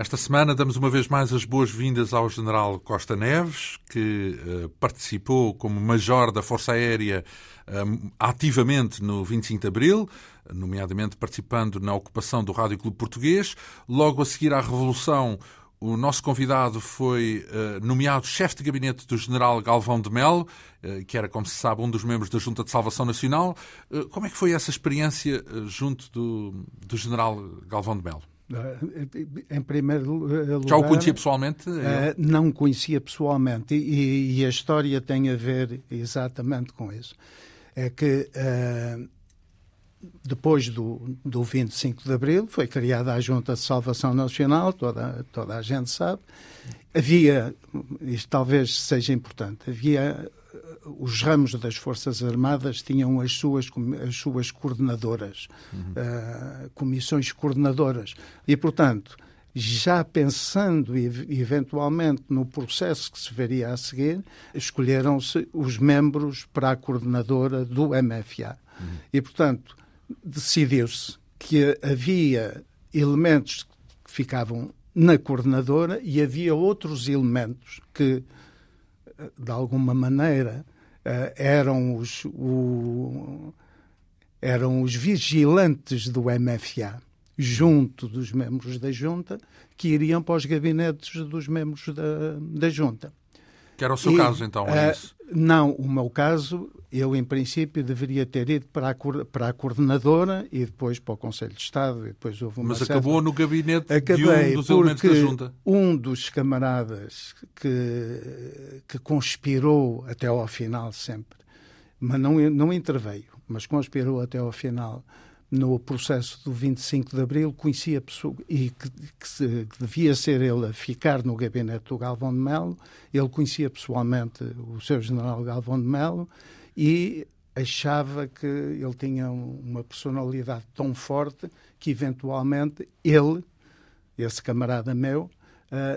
Esta semana damos uma vez mais as boas-vindas ao General Costa Neves, que uh, participou como major da Força Aérea uh, ativamente no 25 de Abril, nomeadamente participando na ocupação do Rádio Clube Português. Logo a seguir à Revolução, o nosso convidado foi uh, nomeado chefe de gabinete do general Galvão de Melo, que era, como se sabe, um dos membros da Junta de Salvação Nacional. Como é que foi essa experiência junto do, do general Galvão de Melo? Em primeiro lugar. Já o conhecia pessoalmente? não conhecia pessoalmente. E, e, a história tem a ver exatamente com isso. É que depois do, do 25 de Abril, foi criada a Junta de Salvação Nacional, toda, toda a gente sabe. Havia, isto talvez seja importante, havia os ramos das Forças Armadas tinham as suas, as suas coordenadoras, uhum. uh, comissões coordenadoras. E, portanto, já pensando eventualmente no processo que se veria a seguir, escolheram-se os membros para a coordenadora do MFA. Uhum. E, portanto, decidiu-se que havia elementos que ficavam na coordenadora e havia outros elementos que, de alguma maneira, eh, eram os, o, eram os vigilantes do MFA, junto dos membros da Junta, que iriam para os gabinetes dos membros da, da Junta. Que era o seu e, caso, então, é uh, isso? Não, o meu caso, eu em princípio deveria ter ido para a, para a coordenadora e depois para o Conselho de Estado e depois houve uma Mas certa... acabou no gabinete Acabei de um dos elementos da Junta. um dos camaradas que, que conspirou até ao final sempre, mas não, não interveio, mas conspirou até ao final no processo do 25 de Abril, conhecia pessoa, e que, que, se, que, devia ser ele a ficar no gabinete do Galvão de Melo, ele conhecia pessoalmente o seu general Galvão de Melo e achava que ele tinha uma personalidade tão forte que eventualmente ele, esse camarada meu,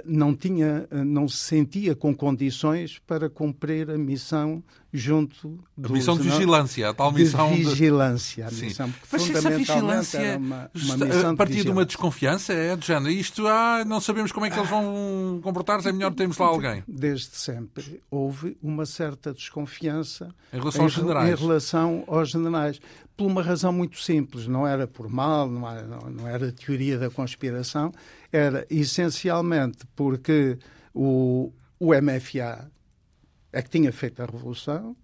não tinha, uh, não se sentia com condições para cumprir a missão junto do a missão de vigilância, a tal missão de vigilância, de... a missão Sim. Mas essa vigilância uma, uma a partir de, de, uma desconfiança é de género, isto ah, não sabemos como é que eles vão comportar-se, é melhor termos lá alguém. Desde sempre houve uma certa desconfiança em relação aos generais. Em relação aos generais por uma razão muito simples, não era por mal, não era, não era teoria da conspiração, era essencialmente porque o, o MFA é que tinha feito a revolução,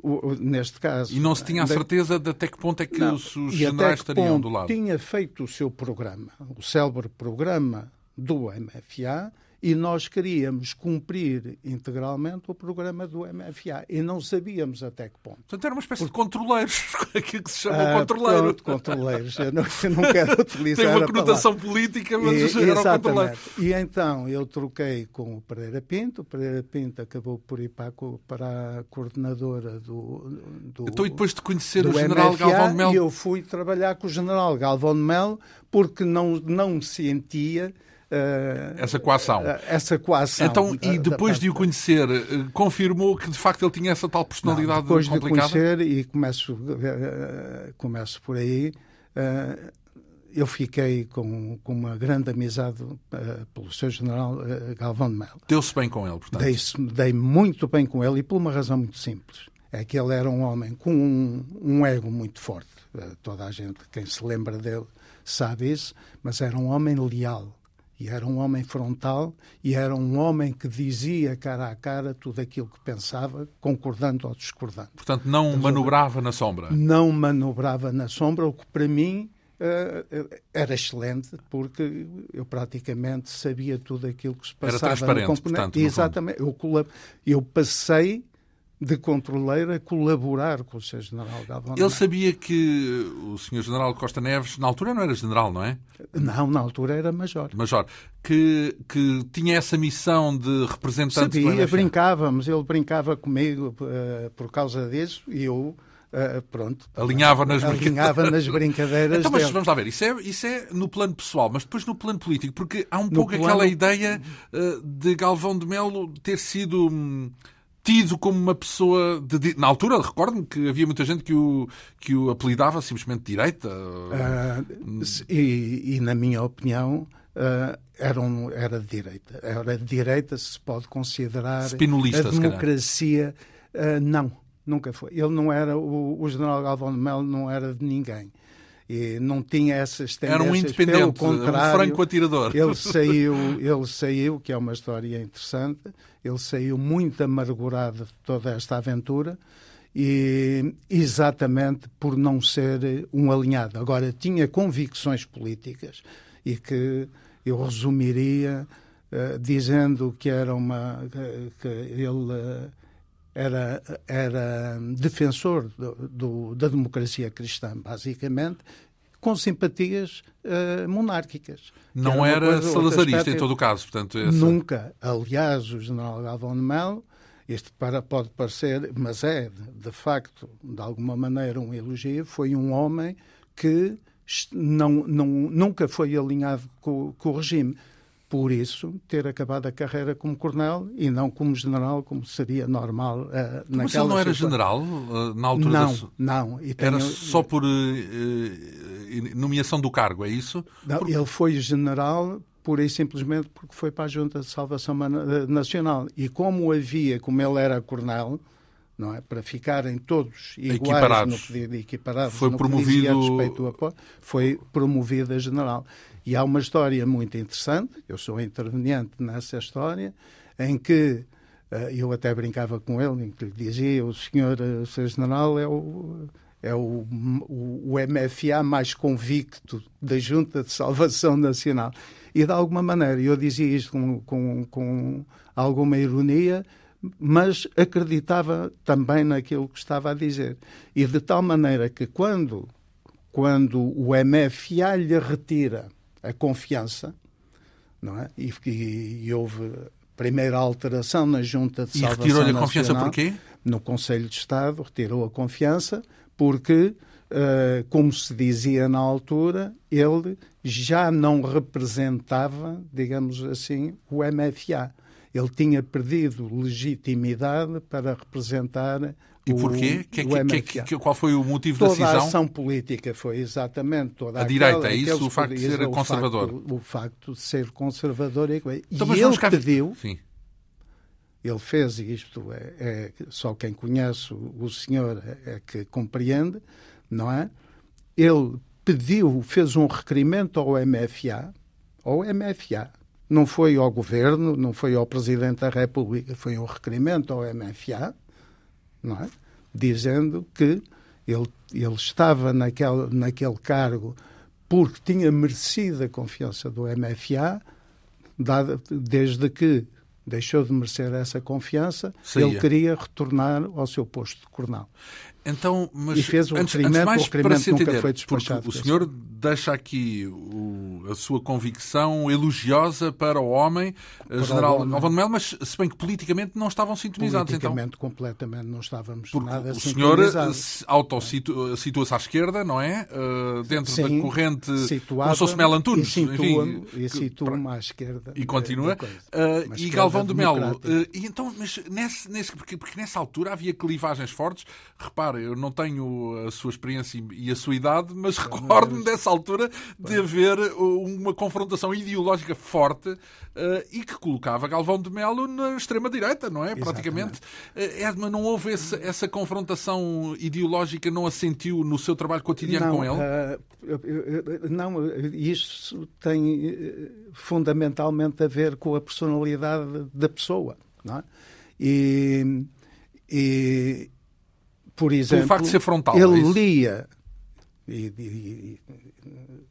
o, o, neste caso. E não se tinha a certeza de até que ponto é que não, os, os generais estariam do lado. Tinha feito o seu programa, o célebre programa do MFA, e nós queríamos cumprir integralmente o programa do MFA e não sabíamos até que ponto. Portanto, era uma espécie Porque... de controleiros, aquilo que se chama ah, controleiro. Pronto, controleiros. Eu não, eu não quero utilizar Tem uma conotação política, mas e, era o controleiro. E então eu troquei com o Pereira Pinto, o Pereira Pinto acabou por ir para a, para a coordenadora do, do Então, e depois de conhecer o general MFA, Galvão de Melo? eu fui trabalhar com o general Galvão de Melo porque não, não sentia essa coação. Uh, essa coação. Então, da, e depois de o conhecer, uh, confirmou que de facto ele tinha essa tal personalidade Não, depois complicada? Depois de conhecer, e começo, começo por aí, eu fiquei com, com uma grande amizade pelo seu general Galvão de Melo. Deu-se bem com ele, portanto? Dei, dei muito bem com ele e por uma razão muito simples. É que ele era um homem com um, um ego muito forte. toda a gente, quem se lembra dele, sabe isso, mas era um homem leal e era um homem frontal e era um homem que dizia cara a cara tudo aquilo que pensava, concordando ou discordando. Portanto, não Mas, manobrava na sombra? Não manobrava na sombra, o que para mim uh, era excelente, porque eu praticamente sabia tudo aquilo que se passava. Era transparente, portanto, Exatamente. Eu, eu passei de controleiro a colaborar com o Sr. General Galvão. Ele sabia que o Sr. General Costa Neves, na altura não era general, não é? Não, na altura era major. Major. Que, que tinha essa missão de representante Sabia, brincávamos. Ele brincava comigo uh, por causa disso e eu... Uh, pronto. Alinhava nas, Alinhava nas brincadeiras. então, mas dele. vamos lá ver, isso é, isso é no plano pessoal, mas depois no plano político, porque há um no pouco plano... aquela ideia uh, de Galvão de Melo ter sido. Hum, tido como uma pessoa. De, na altura, recordo-me que havia muita gente que o, que o apelidava simplesmente direita. Uh, e, e, na minha opinião, uh, era, um, era de direita. Era de direita, se pode considerar. Spinolista, a democracia. Uh, não, nunca foi. Ele não era. O, o general Galvão de Melo não era de ninguém e não tinha essas tendências. Era um independente, pelo contrário, um franco atirador. Ele saiu, ele saiu, que é uma história interessante, ele saiu muito amargurado de toda esta aventura e exatamente por não ser um alinhado. Agora, tinha convicções políticas e que eu resumiria uh, dizendo que era uma que, que ele uh, era, era defensor do, do, da democracia cristã, basicamente, com simpatias uh, monárquicas. Não era, era salazarista em todo o caso, portanto. Essa... Nunca. Aliás, o general Galvão de Melo, isto para, pode parecer, mas é, de facto, de alguma maneira, um elogio, foi um homem que não, não, nunca foi alinhado com, com o regime por isso, ter acabado a carreira como coronel e não como general, como seria normal uh, naquela Mas ele não era general uh, na altura? Não, da... não. Tenho... Era só por uh, nomeação do cargo, é isso? Não, por... ele foi general pura e simplesmente porque foi para a Junta de Salvação Nacional. E como havia, como ele era coronel, não é? para ficarem todos iguais no pedido equiparados foi no promovido... respeito ao foi promovido a general. E há uma história muito interessante, eu sou interveniente nessa história, em que uh, eu até brincava com ele, em que lhe dizia, o senhor, o senhor general é o é o, o, o, MFA mais convicto da Junta de Salvação Nacional. E de alguma maneira, eu dizia isto com, com, com alguma ironia, mas acreditava também naquilo que estava a dizer. E de tal maneira que quando, quando o MFA lhe retira a confiança, não é? E, e, e houve primeira alteração na Junta de Salvação E retirou-lhe a confiança porquê? No Conselho de Estado retirou a confiança porque, uh, como se dizia na altura, ele já não representava, digamos assim, o MFA. Ele tinha perdido legitimidade para representar e porquê? Que, que, que, qual foi o motivo toda da cisão? Toda a ação política foi exatamente toda a aquela, direita, é isso? O facto de ser conservador? O facto, o facto, de ser conservador. E, então, e ele pediu... Sim. Ele fez isto, é, é, só quem conhece o, o senhor é, é que compreende, não é? Ele pediu, fez um requerimento ao MFA, ao MFA, não foi ao governo, não foi ao Presidente da República, foi um requerimento ao MFA, não é? dizendo que ele, ele estava naquele, naquele cargo porque tinha merecido a confiança do MFA, dada, desde que deixou de merecer essa confiança, ele queria retornar ao seu posto de coronel. Então, mas e fez o antes, requerimento, antes mais, o requerimento nunca entender, foi despachado. O senhor deixa aqui o, a sua convicção elogiosa para o homem, para general Galvão de Melo, mas se bem que politicamente não estavam sintonizados. Então. Politicamente, então, completamente não estávamos Porque nada o senhor auto-situa-se à esquerda, não é? Uh, dentro Sim, da corrente, como se fosse Melo Antunes. E situa-me situa à esquerda. E continua. Uh, e Galvão de Melo. Uh, e então, mas nesse, nesse, porque, porque nessa altura havia clivagens fortes. Repare, eu não tenho a sua experiência e a sua idade, mas recordo-me dessa altura de haver uh, uma confrontação ideológica forte uh, e que colocava Galvão de Melo na extrema-direita, não é? Praticamente. Uh, Edma, não houve esse, essa confrontação ideológica, não a sentiu no seu trabalho cotidiano não, com ele? Uh, não, isso tem uh, fundamentalmente a ver com a personalidade da pessoa, não é? E, e por exemplo, facto de ser frontal, ele é lia e, e,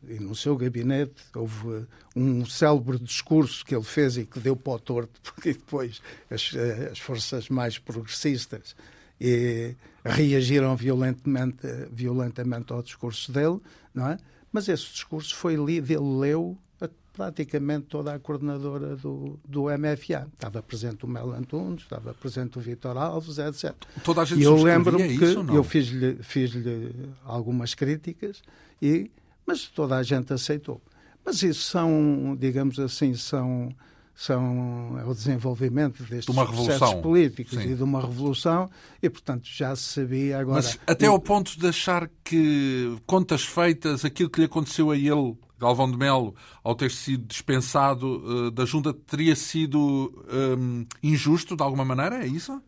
e, no seu gabinete houve um célebre discurso que ele fez e que deu para o torto, porque depois as, as forças mais progressistas e, reagiram violentamente, violentamente ao discurso dele, não é? Mas esse discurso foi lido, ele leu praticamente toda a coordenadora do, do MFA. Estava presente o Mel Antunes, estava presente o Vitor Alves, etc. Toda a gente e eu lembro-me que isso, eu fiz-lhe fiz algumas críticas, e, mas toda a gente aceitou. Mas isso são, digamos assim, são, são é o desenvolvimento destes de processos políticos Sim. e de uma revolução e, portanto, já se sabia agora... Mas até ao ponto de achar que, contas feitas, aquilo que lhe aconteceu a ele, Galvão de Melo, ao ter sido dispensado uh, da junta, teria sido um, injusto de alguma maneira? É isso?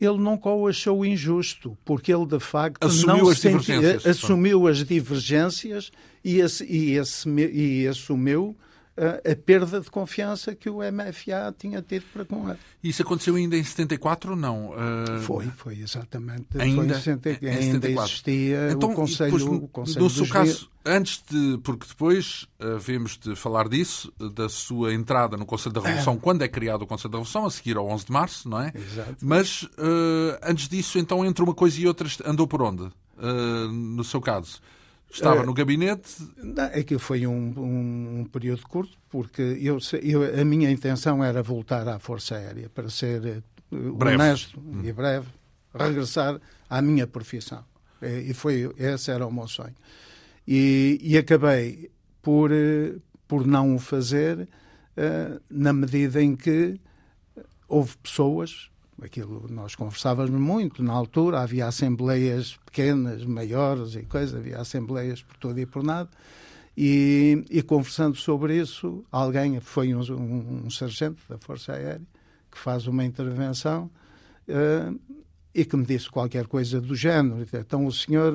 Ele nunca o achou injusto, porque ele, de facto, assumiu não as divergências. assumiu as divergências e, e, e assumiu a perda de confiança que o MFA tinha tido para com ele. Isso aconteceu ainda em 74 ou não? Uh... Foi, foi exatamente. Ainda, foi em 70, em ainda existia então, o Conselho, depois, o conselho No seu caso, antes de. Porque depois havemos de falar disso, da sua entrada no Conselho da Revolução, é. quando é criado o Conselho da Revolução, a seguir ao 11 de março, não é? Exato. Mas uh, antes disso, então, entre uma coisa e outra, andou por onde? Uh, no seu caso? Estava no gabinete? Não, aquilo foi um, um, um, período curto, porque eu, eu, a minha intenção era voltar à Força Aérea, para ser breve. honesto hum. e breve, regressar à minha profissão. E foi, esse era o meu sonho. E, e acabei por, por não o fazer, na medida em que houve pessoas aquilo nós conversávamos muito na altura, havia assembleias pequenas, maiores e coisas, havia assembleias por todo e por nada. E, e conversando sobre isso, alguém, foi um, um, um, sargento da Força Aérea, que faz uma intervenção uh, e que me disse qualquer coisa do género. Então o senhor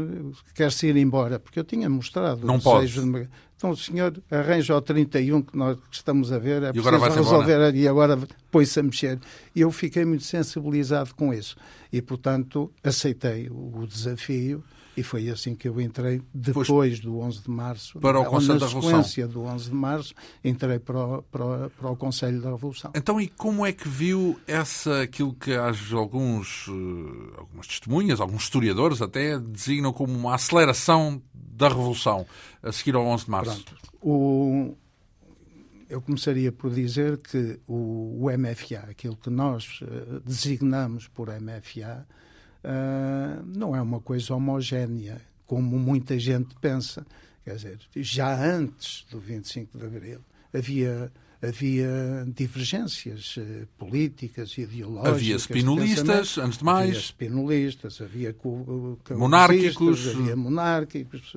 quer-se ir embora, porque eu tinha mostrado. Não pode. De... Então o senhor arranja o 31 que nós estamos a ver, é vai resolver embora. e agora põe-se a mexer. E eu fiquei muito sensibilizado com isso. E, portanto, aceitei o desafio e foi assim que eu entrei depois pois, do 11 de março. Para o Conselho da Revolução. Na sequência do 11 de março, entrei para o, para, para o Conselho da Revolução. Então, e como é que viu essa, aquilo que alguns, eh, algumas testemunhas, alguns historiadores até, designam como uma aceleração da Revolução a seguir ao 11 de março? O, eu começaria por dizer que o, o MFA, aquilo que nós uh, designamos por MFA, uh, não é uma coisa homogénea, como muita gente pensa. Quer dizer, já antes do 25 de Abril havia havia divergências uh, políticas, ideológicas. Havia spinolistas, antes de mais. Havia spinolistas, havia monárquicos. Havia monárquicos.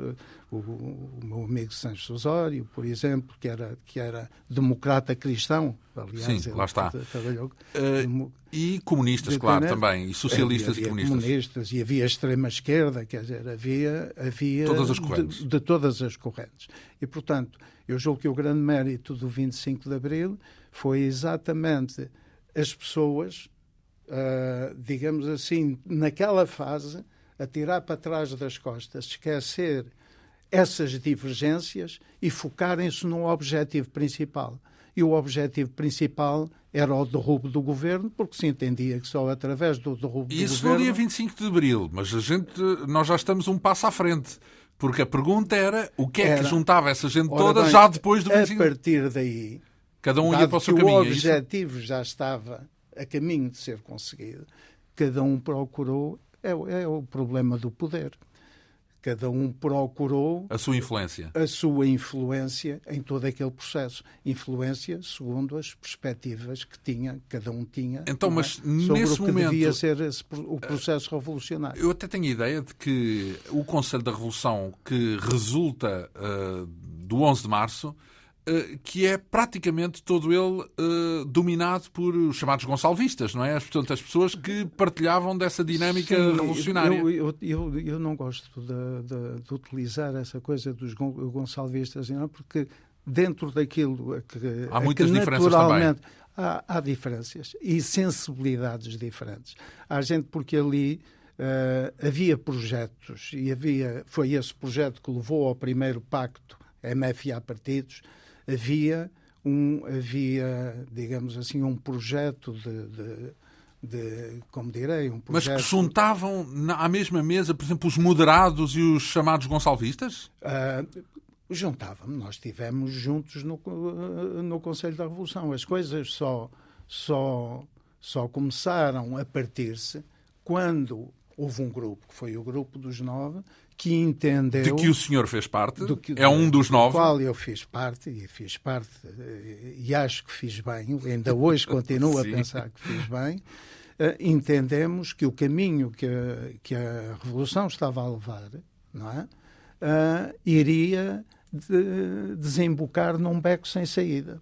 O, o, meu amigo Sancho Osório, por exemplo, que era, que era democrata cristão, aliás, Sim, lá está. trabalhou. Uh, e comunistas, claro, também, e socialistas havia, e comunistas. comunistas. E havia extrema-esquerda, quer dizer, havia. havia todas as correntes. De, de todas as correntes. E, portanto, eu julgo que o grande mérito do 25 de Abril foi exatamente as pessoas, uh, digamos assim, naquela fase, a tirar para trás das costas, esquecer essas divergências e focarem-se no objetivo principal. E o objetivo principal era o derrubo do governo, porque se entendia que só através do derrubo do Isso governo... no dia 25 de abril, mas a gente, nós já estamos um passo à frente. Porque a pergunta era o que é Era. que juntava essa gente toda bem, já depois do A 25 partir daí, Cada um ia para o seu caminho. o é isso? objetivo já estava a caminho de ser conseguido, cada um procurou... É, o- é o problema do poder. Cada um procurou A sua influência. a sua influência em todo aquele processo. Influência segundo as perspectivas que tinha, cada um tinha, Então, é? mas sobre nesse o que momento- devia ser esse o processo revolucionário. Eu até tenho a ideia de que o Conselho da Revolução que resulta ah, do 11 de Março, que é praticamente todo ele ah, dominado por os chamados gonçalvistas, não é? As- Portanto, as pessoas que partilhavam dessa dinâmica Sim, revolucionária. Eu, eu, eu, eu não gosto de, de- de utilizar essa coisa dos gon- gonçalvistas, não, porque dentro daquilo que, Há muitas que diferenças naturalmente há, há diferenças e sensibilidades diferentes. Há gente porque ali eh, havia projetos e havia foi esse projeto que levou ao primeiro pacto MFA partidos. Havia um havia digamos assim um projeto de, de, de como direi um Mas projeto que juntavam na- à mesma mesa, por exemplo, os moderados e os chamados gonçalvistas? Ah, Juntávamos, nós estivemos juntos no, no Conselho da Revolução. As coisas só, só, só começaram a partir-se quando houve um grupo, que foi o grupo dos nove, que entendeu... De que o senhor fez parte? Que, é um dos nove? Do qual eu fiz parte, e fiz parte, eh, e acho que fiz bem, ainda hoje continuo a pensar que fiz bem, uh, entendemos que o caminho que a, que a Revolução estava a levar, não é? Uh, iria de, desembocar num beco sem saída.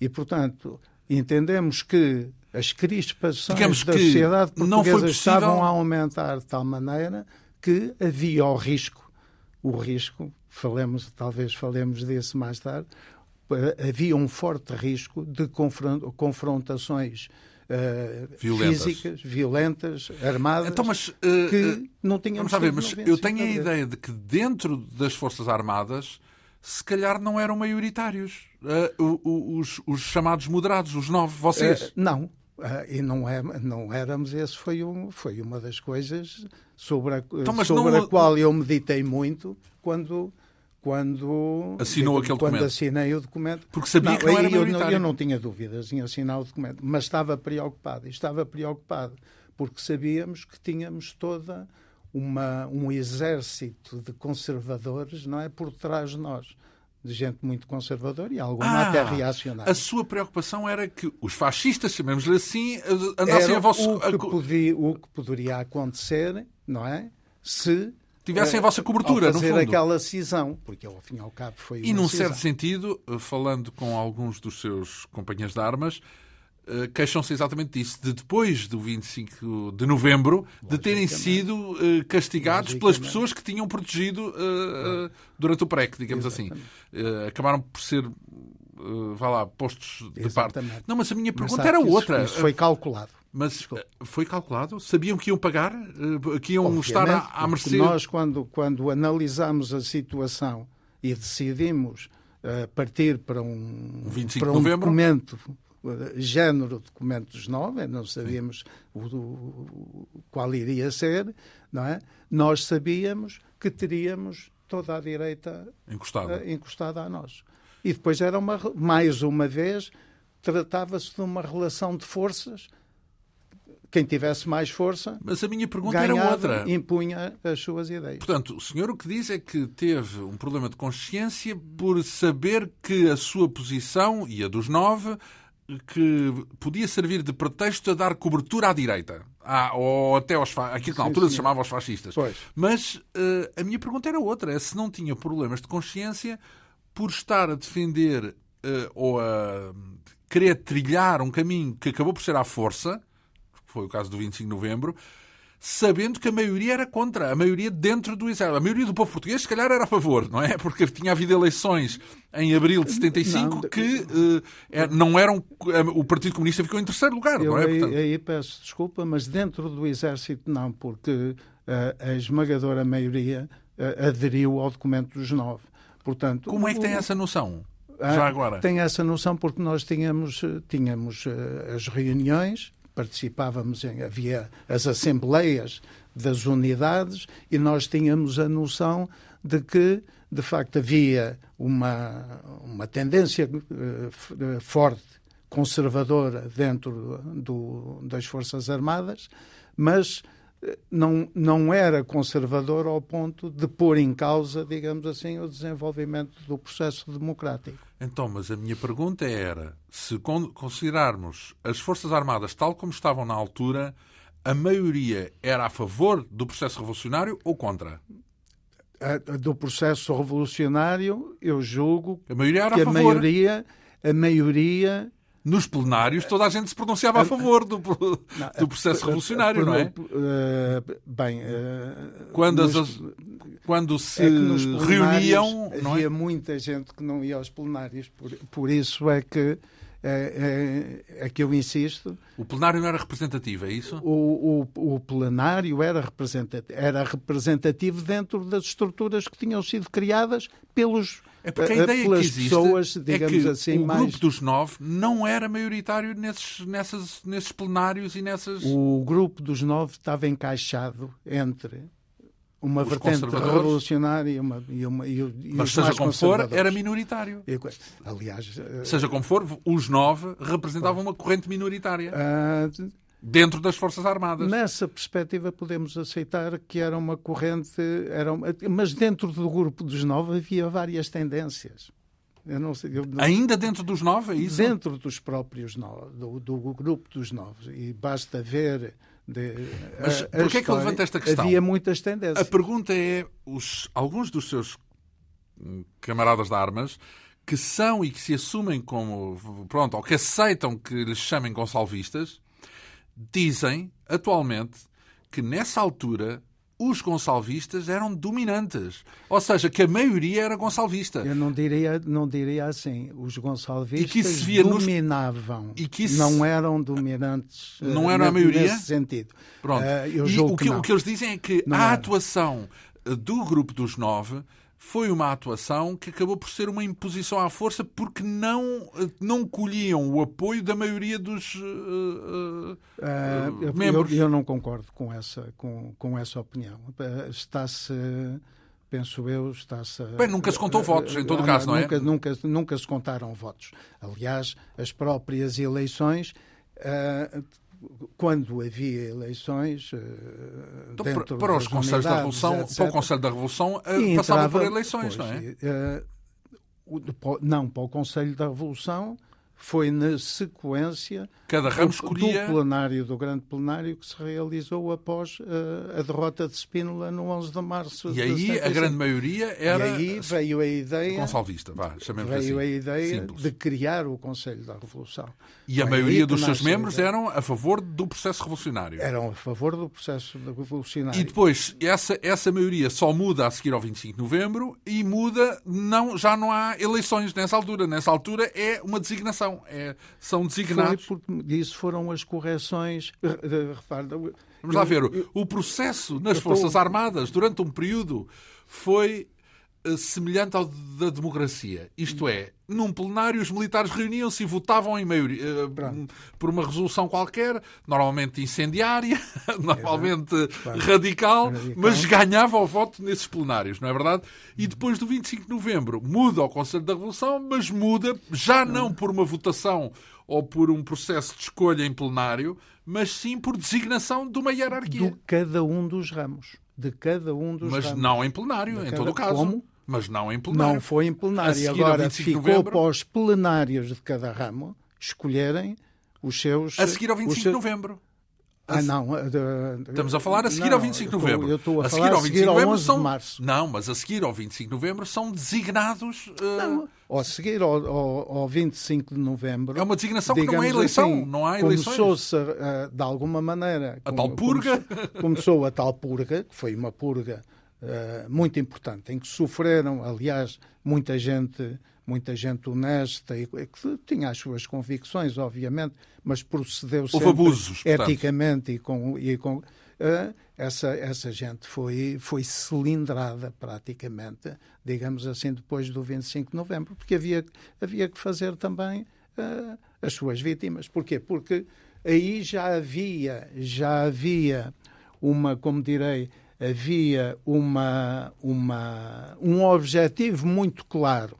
E, portanto, entendemos que as crispações Digamos da sociedade portuguesa estavam a aumentar de tal maneira que havia o risco, o risco, falemos, talvez falemos disso mais tarde, havia um forte risco de confrontações uh, violentas. físicas, violentas, armadas, então, mas, uh, que não tínhamos... Vamos ver, mas eu tenho a ideia de que dentro das Forças Armadas se calhar não eram maioritários. Uh, os, os, chamados moderados, os nove, vocês. não, Uh, e não, é, não éramos, esse foi, um, foi uma das coisas sobre, a, então, sobre não... a qual eu meditei muito quando, quando assinou aquele quando documento. assinei o documento. Porque sabia não, que não era eu, não, eu não tinha dúvidas em assinar o documento, mas estava preocupado. Estava preocupado porque sabíamos que tínhamos toda uma, um exército de conservadores não é por trás de nós de gente muito conservadora e alguma ah, até reacionária. A sua preocupação era que os fascistas, chamemos-lhe assim, andassem era a vosso... O que, podia, o que poderia acontecer, não é? Se tivessem a vossa cobertura, no fundo. aquela cisão, porque ao fim e ao cabo foi E num cisão. certo sentido, falando com alguns dos seus companheiros de armas, eh, queixam-se exatamente disso, de depois do 25 de novembro, de terem sido uh, castigados pelas pessoas que tinham protegido uh, uh, durante o PREC, digamos assim. acabaram por ser, vá lá, postos de exatamente. parte. Não, mas a minha pergunta era outra. Isso, foi calculado. Mas Desculpa. foi calculado? Sabiam que iam pagar? Que iam Obviamente, estar à, à mercê? Nós, quando, quando analisamos a situação e decidimos partir para um, 25 para um documento género de documentos novos, não sabíamos o, qual iria ser, não é? Nós sabíamos que teríamos toda a direita encostada, uh, encostada a nós. E depois era uma, mais uma vez, tratava-se de uma relação de forças. Quem tivesse mais força. Mas a minha pergunta ganhava, era outra. Impunha as suas ideias. Portanto, o senhor o que diz é que teve um problema de consciência por saber que a sua posição e a dos nove que podia servir de pretexto a dar cobertura à direita. Ah, ou até aos aquilo que na altura sim, sim. se chamava aos fascistas. Pois. Mas uh, a minha pergunta era outra: é se não tinha problemas de consciência por estar a defender uh, ou a querer trilhar um caminho que acabou por ser à força, foi o caso do 25 de novembro, sabendo que a maioria era contra, a maioria dentro do exército. A maioria do povo português, se calhar, era a favor, não é? Porque tinha havido eleições em abril de 75 não, que uh, não eram. O Partido Comunista ficou em terceiro lugar, não é? Aí, Portanto... aí peço desculpa, mas dentro do exército não, porque uh, a esmagadora maioria uh, aderiu ao documento dos nove. Portanto, Como é que tem essa noção? Já agora? Tem essa noção porque nós tínhamos, tínhamos as reuniões participávamos em, havia as assembleias das unidades e nós tínhamos a noção de que, de facto, havia uma, uma tendência uh, forte, conservadora dentro do, das Forças Armadas, mas não, não era conservador ao ponto de pôr em causa, digamos assim, o desenvolvimento do processo democrático. Então, mas a minha pergunta era: se considerarmos as Forças Armadas tal como estavam na altura, a maioria era a favor do processo revolucionário ou contra? do processo revolucionário, eu julgo a maioria era que a, a maioria, a maioria nos plenários toda a gente se pronunciava a favor do, do processo revolucionário, não é? Eh, bem, eh, quando, as, quando se é reuniam. Havia é? muita gente que não ia aos plenários, por, por isso é que é, é, é, que eu insisto. O plenário não era representativo, é isso? O, o, o, plenário era representativo, era representativo dentro das estruturas que tinham sido criadas pelos é porque a ideia pelas que existe pessoas, digamos é que assim, o mais... grupo dos nove não era maioritário nesses, nessas, nesses plenários e nessas... O grupo dos nove estava encaixado entre uma os vertente revolucionária e uma, e uma e, e Mas seja como for, era minoritário. E, aliás, seja como for, os nove representavam uma corrente minoritária. Uh, dentro das Forças Armadas. Nessa perspectiva podemos aceitar que era uma corrente, era uma, mas dentro do grupo dos nove havia várias tendências. Sei, não... Ainda dentro dos nove, é isso? Dentro dos próprios nove, do, do grupo dos nove. E basta ver de, Mas porquê é que levanta esta questão? Havia muitas tendências. A pergunta é: os, alguns dos seus camaradas de armas que são e que se assumem como, pronto, ou que aceitam que lhes chamem gonçalvistas, dizem atualmente que nessa altura os gonçalvistas eram dominantes. Ou seja, que a maioria era gonçalvista. Eu não diria, não diria assim. Os gonçalvistas dominavam. Nos... E que isso... Não eram dominantes. Não era a maioria? Nesse sentido. Pronto. Uh, e o que, que, o que, eles dizem é que não a era. atuação do grupo dos nove foi uma atuação que acabou por ser uma imposição à força porque não, não colhiam o apoio da maioria dos uh, uh, membros. Eu, eu, não concordo com essa, com, com essa opinião. Está-se penso eu, está-se. Bem, nunca se contou votos, em todo o caso, não é? Nunca, nunca, nunca se contaram votos. Aliás, as próprias eleições uh, quando havia eleições uh, então, dentro para, os Conselhos da Revolução, etc. para o Conselho da Revolução uh, passava por eleições, pois, não é? Uh, não, para o Conselho da Revolução foi na sequência Cada ramo escolhia... do plenário, do grande plenário que se realizou após uh, a derrota de Spínola no 11 de março. E aí a grande maioria era... E aí veio a ideia... Consalvista, vá, chamemos Veio assim. a ideia Simples. de criar o Conselho da Revolução. E a maioria dos seus membros eram a favor do processo revolucionário. Eram a favor do processo revolucionário. E depois, essa, essa maioria só muda a seguir ao 25 de novembro e muda, não, já não há eleições nessa altura. Nessa altura é uma designação. É, são designados... Foi porque isso foram as correções... Repare, Vamos lá ver. O processo nas Forças Armadas, durante um período, foi eh, semelhante ao da democracia. Isto é, num plenário os militares reuniam-se e votavam em maioria uh, por uma resolução qualquer, normalmente incendiária, normalmente radical, radical, mas ganhava o voto nesses plenários, não é verdade? E depois do 25 de novembro muda o Conselho da Revolução, mas muda já não por uma votação ou por um processo de escolha em plenário, mas sim por designação de uma hierarquia. De cada um dos ramos. De cada um dos mas ramos. não em plenário, de em cada... todo o caso. Como? Mas não em plenário. Não foi em plenário. Agora ficou novembro... para os plenários de cada ramo escolherem os seus. A seguir ao 25 seus... de novembro. Ah, não. Estamos a falar a seguir não, ao 25 de novembro. Eu estou a, a falar seguir ao 25 de novembro são... de março. Não, mas a seguir ao 25 de novembro são designados. Uh... Não, ao seguir ao, ao, ao 25 de novembro. É uma designação que não é eleição. Assim, não há eleições. Começou-se, uh, de alguma maneira. A tal purga? Começou, começou a tal purga, que foi uma purga uh, muito importante, em que sofreram, aliás, muita gente muita gente honesta e que tinha as suas convicções, obviamente, mas procedeu sempre abusos, eticamente e com, e com uh, essa, essa gente foi, foi cilindrada praticamente, digamos assim, depois do 25 de novembro, porque havia, havia que fazer também uh, as suas vítimas. Porquê? Porque aí já havia, já havia uma, como direi, havia uma, uma, um objetivo muito claro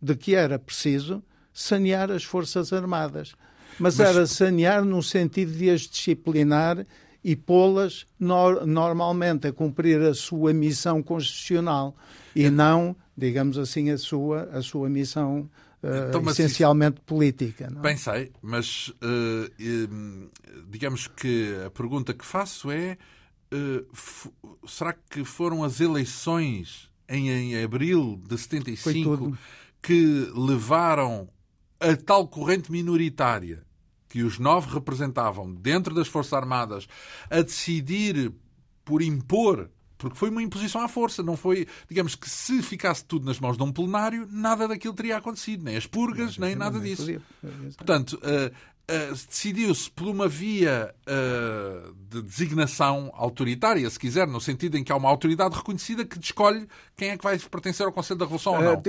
de que era preciso sanear as Forças Armadas. Mas, Mas... era sanear no sentido de as disciplinar e pô-las no, normalmente a cumprir a sua missão constitucional e não, digamos assim, a sua, a sua missão uh, então, essencialmente isso... política. Não? É? Bem sei, mas uh, digamos que a pergunta que faço é será que foram as eleições em, em abril de 75 que levaram a tal corrente minoritária que os nove representavam dentro das Forças Armadas a decidir por impor? Porque foi uma imposição à força, não foi, digamos que se ficasse tudo nas mãos de um plenário, nada daquilo teria acontecido, nem as purgas, nem nada disso. Portanto, uh, decidiu-se por uma via uh, de designação autoritária, se quiser, no sentido em que há uma autoridade reconhecida que escolhe quem é que vai pertencer ao Conselho da Revolução ou não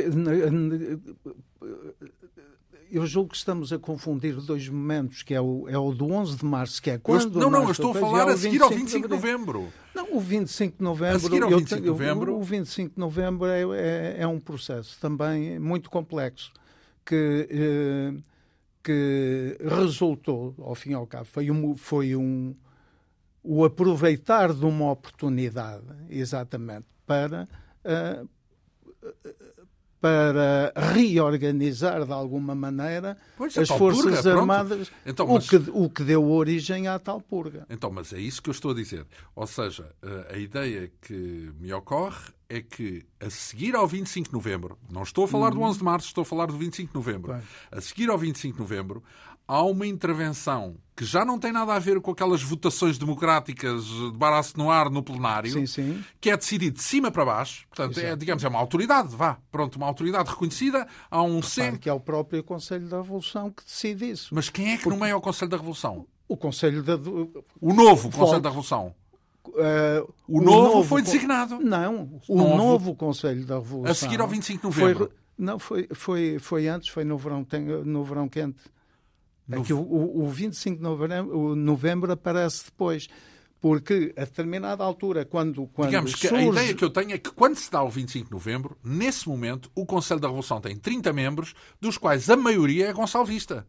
eu julgo que estamos a confundir dois momentos, que é o, é o do 11 de março, que é quando... Não, não, eu estou a falar a seguir ao 25 de novembro. Não, o 25 de novembro... A seguir ao 25 de novembro... Eu, o 25 de novembro é, é, é, um processo também muito complexo, que, eh, que resultou, ao fim e ao cabo, foi um, foi um o aproveitar de uma oportunidade, exatamente, para uh, para reorganizar de alguma maneira pois, as Forças purga, Armadas, então, mas... o, que, o que deu origem à tal purga. Então, mas é isso que eu estou a dizer. Ou seja, a ideia que me ocorre é que a seguir ao 25 de novembro, não estou a falar do 11 uhum. de março, estou a falar do 25 de novembro, Bem. a seguir ao 25 de novembro, há uma intervenção que já não tem nada a ver com aquelas votações democráticas de baraço no ar no plenário, sim, sim. que é decidido de cima para baixo. Portanto, é, digamos, é uma autoridade, vá, pronto, uma autoridade reconhecida. Há um centro... que é o próprio Conselho da Revolução que decide isso. Mas quem é que Porque... nomeia o Conselho da Revolução? O Conselho da... O novo Conselho da Revolução. Uh, o, o, novo, novo foi designado. Não, o novo, novo Conselho da Revolução. A seguir ao 25 de novembro. Foi, não, foi, foi, foi antes, foi no verão, tem, no verão quente. No... É que o, o, o 25 de novembro, novembro aparece depois. Porque a determinada altura, quando. quando Digamos que surge... a ideia que eu tenho é que quando se dá o 25 de novembro, nesse momento, o Conselho da Revolução tem 30 membros, dos quais a maioria é gonçalvista.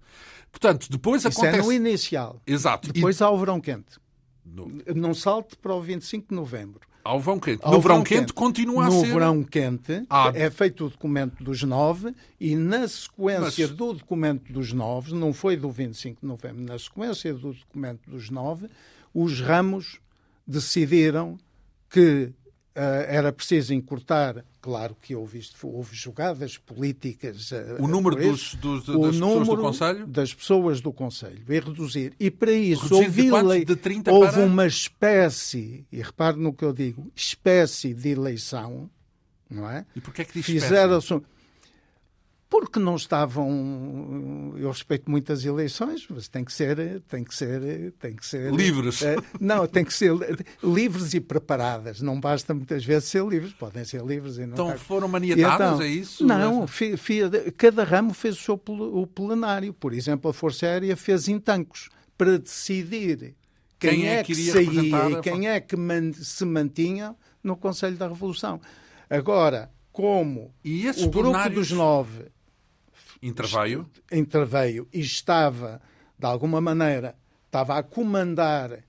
Portanto, depois Isso acontece. é no inicial. Exato. Depois e... há o verão quente. No... Não salte para o 25 de novembro. Ao verão quente. Ao no verão, quente, quente, continua a ser. No verão quente ah. é feito o documento dos nove e na sequência Mas... do documento dos nove, não foi do 25 de novembro, na sequência do documento dos nove, os ramos decidiram que era preciso encurtar, claro que houve, houve jogadas políticas. Uh, o número dos, dos, o das número pessoas do Conselho? Das pessoas do Conselho. E reduzir. E para isso houve, houve para... uma espécie, e repare no que eu digo, espécie de eleição, não é? E porquê é que diz Fizeram espécie? Porque não estavam eu respeito muitas eleições mas tem que ser tem que ser tem que ser livres. uh, não tem que ser livres e preparadas. Não basta muitas vezes ser livres podem ser livres e não então foram maniatados então, é isso? não fi, fi, cada ramo fez o seu o plenário. Por exemplo a Força Aérea fez em tancos para decidir quem, quem é, é que, que saía e quem é que man, se mantinha no Conselho da Revolução. Agora como o grupo plenários... dos nove Interveio. Interveio e estava, de alguma maneira, estava a comandar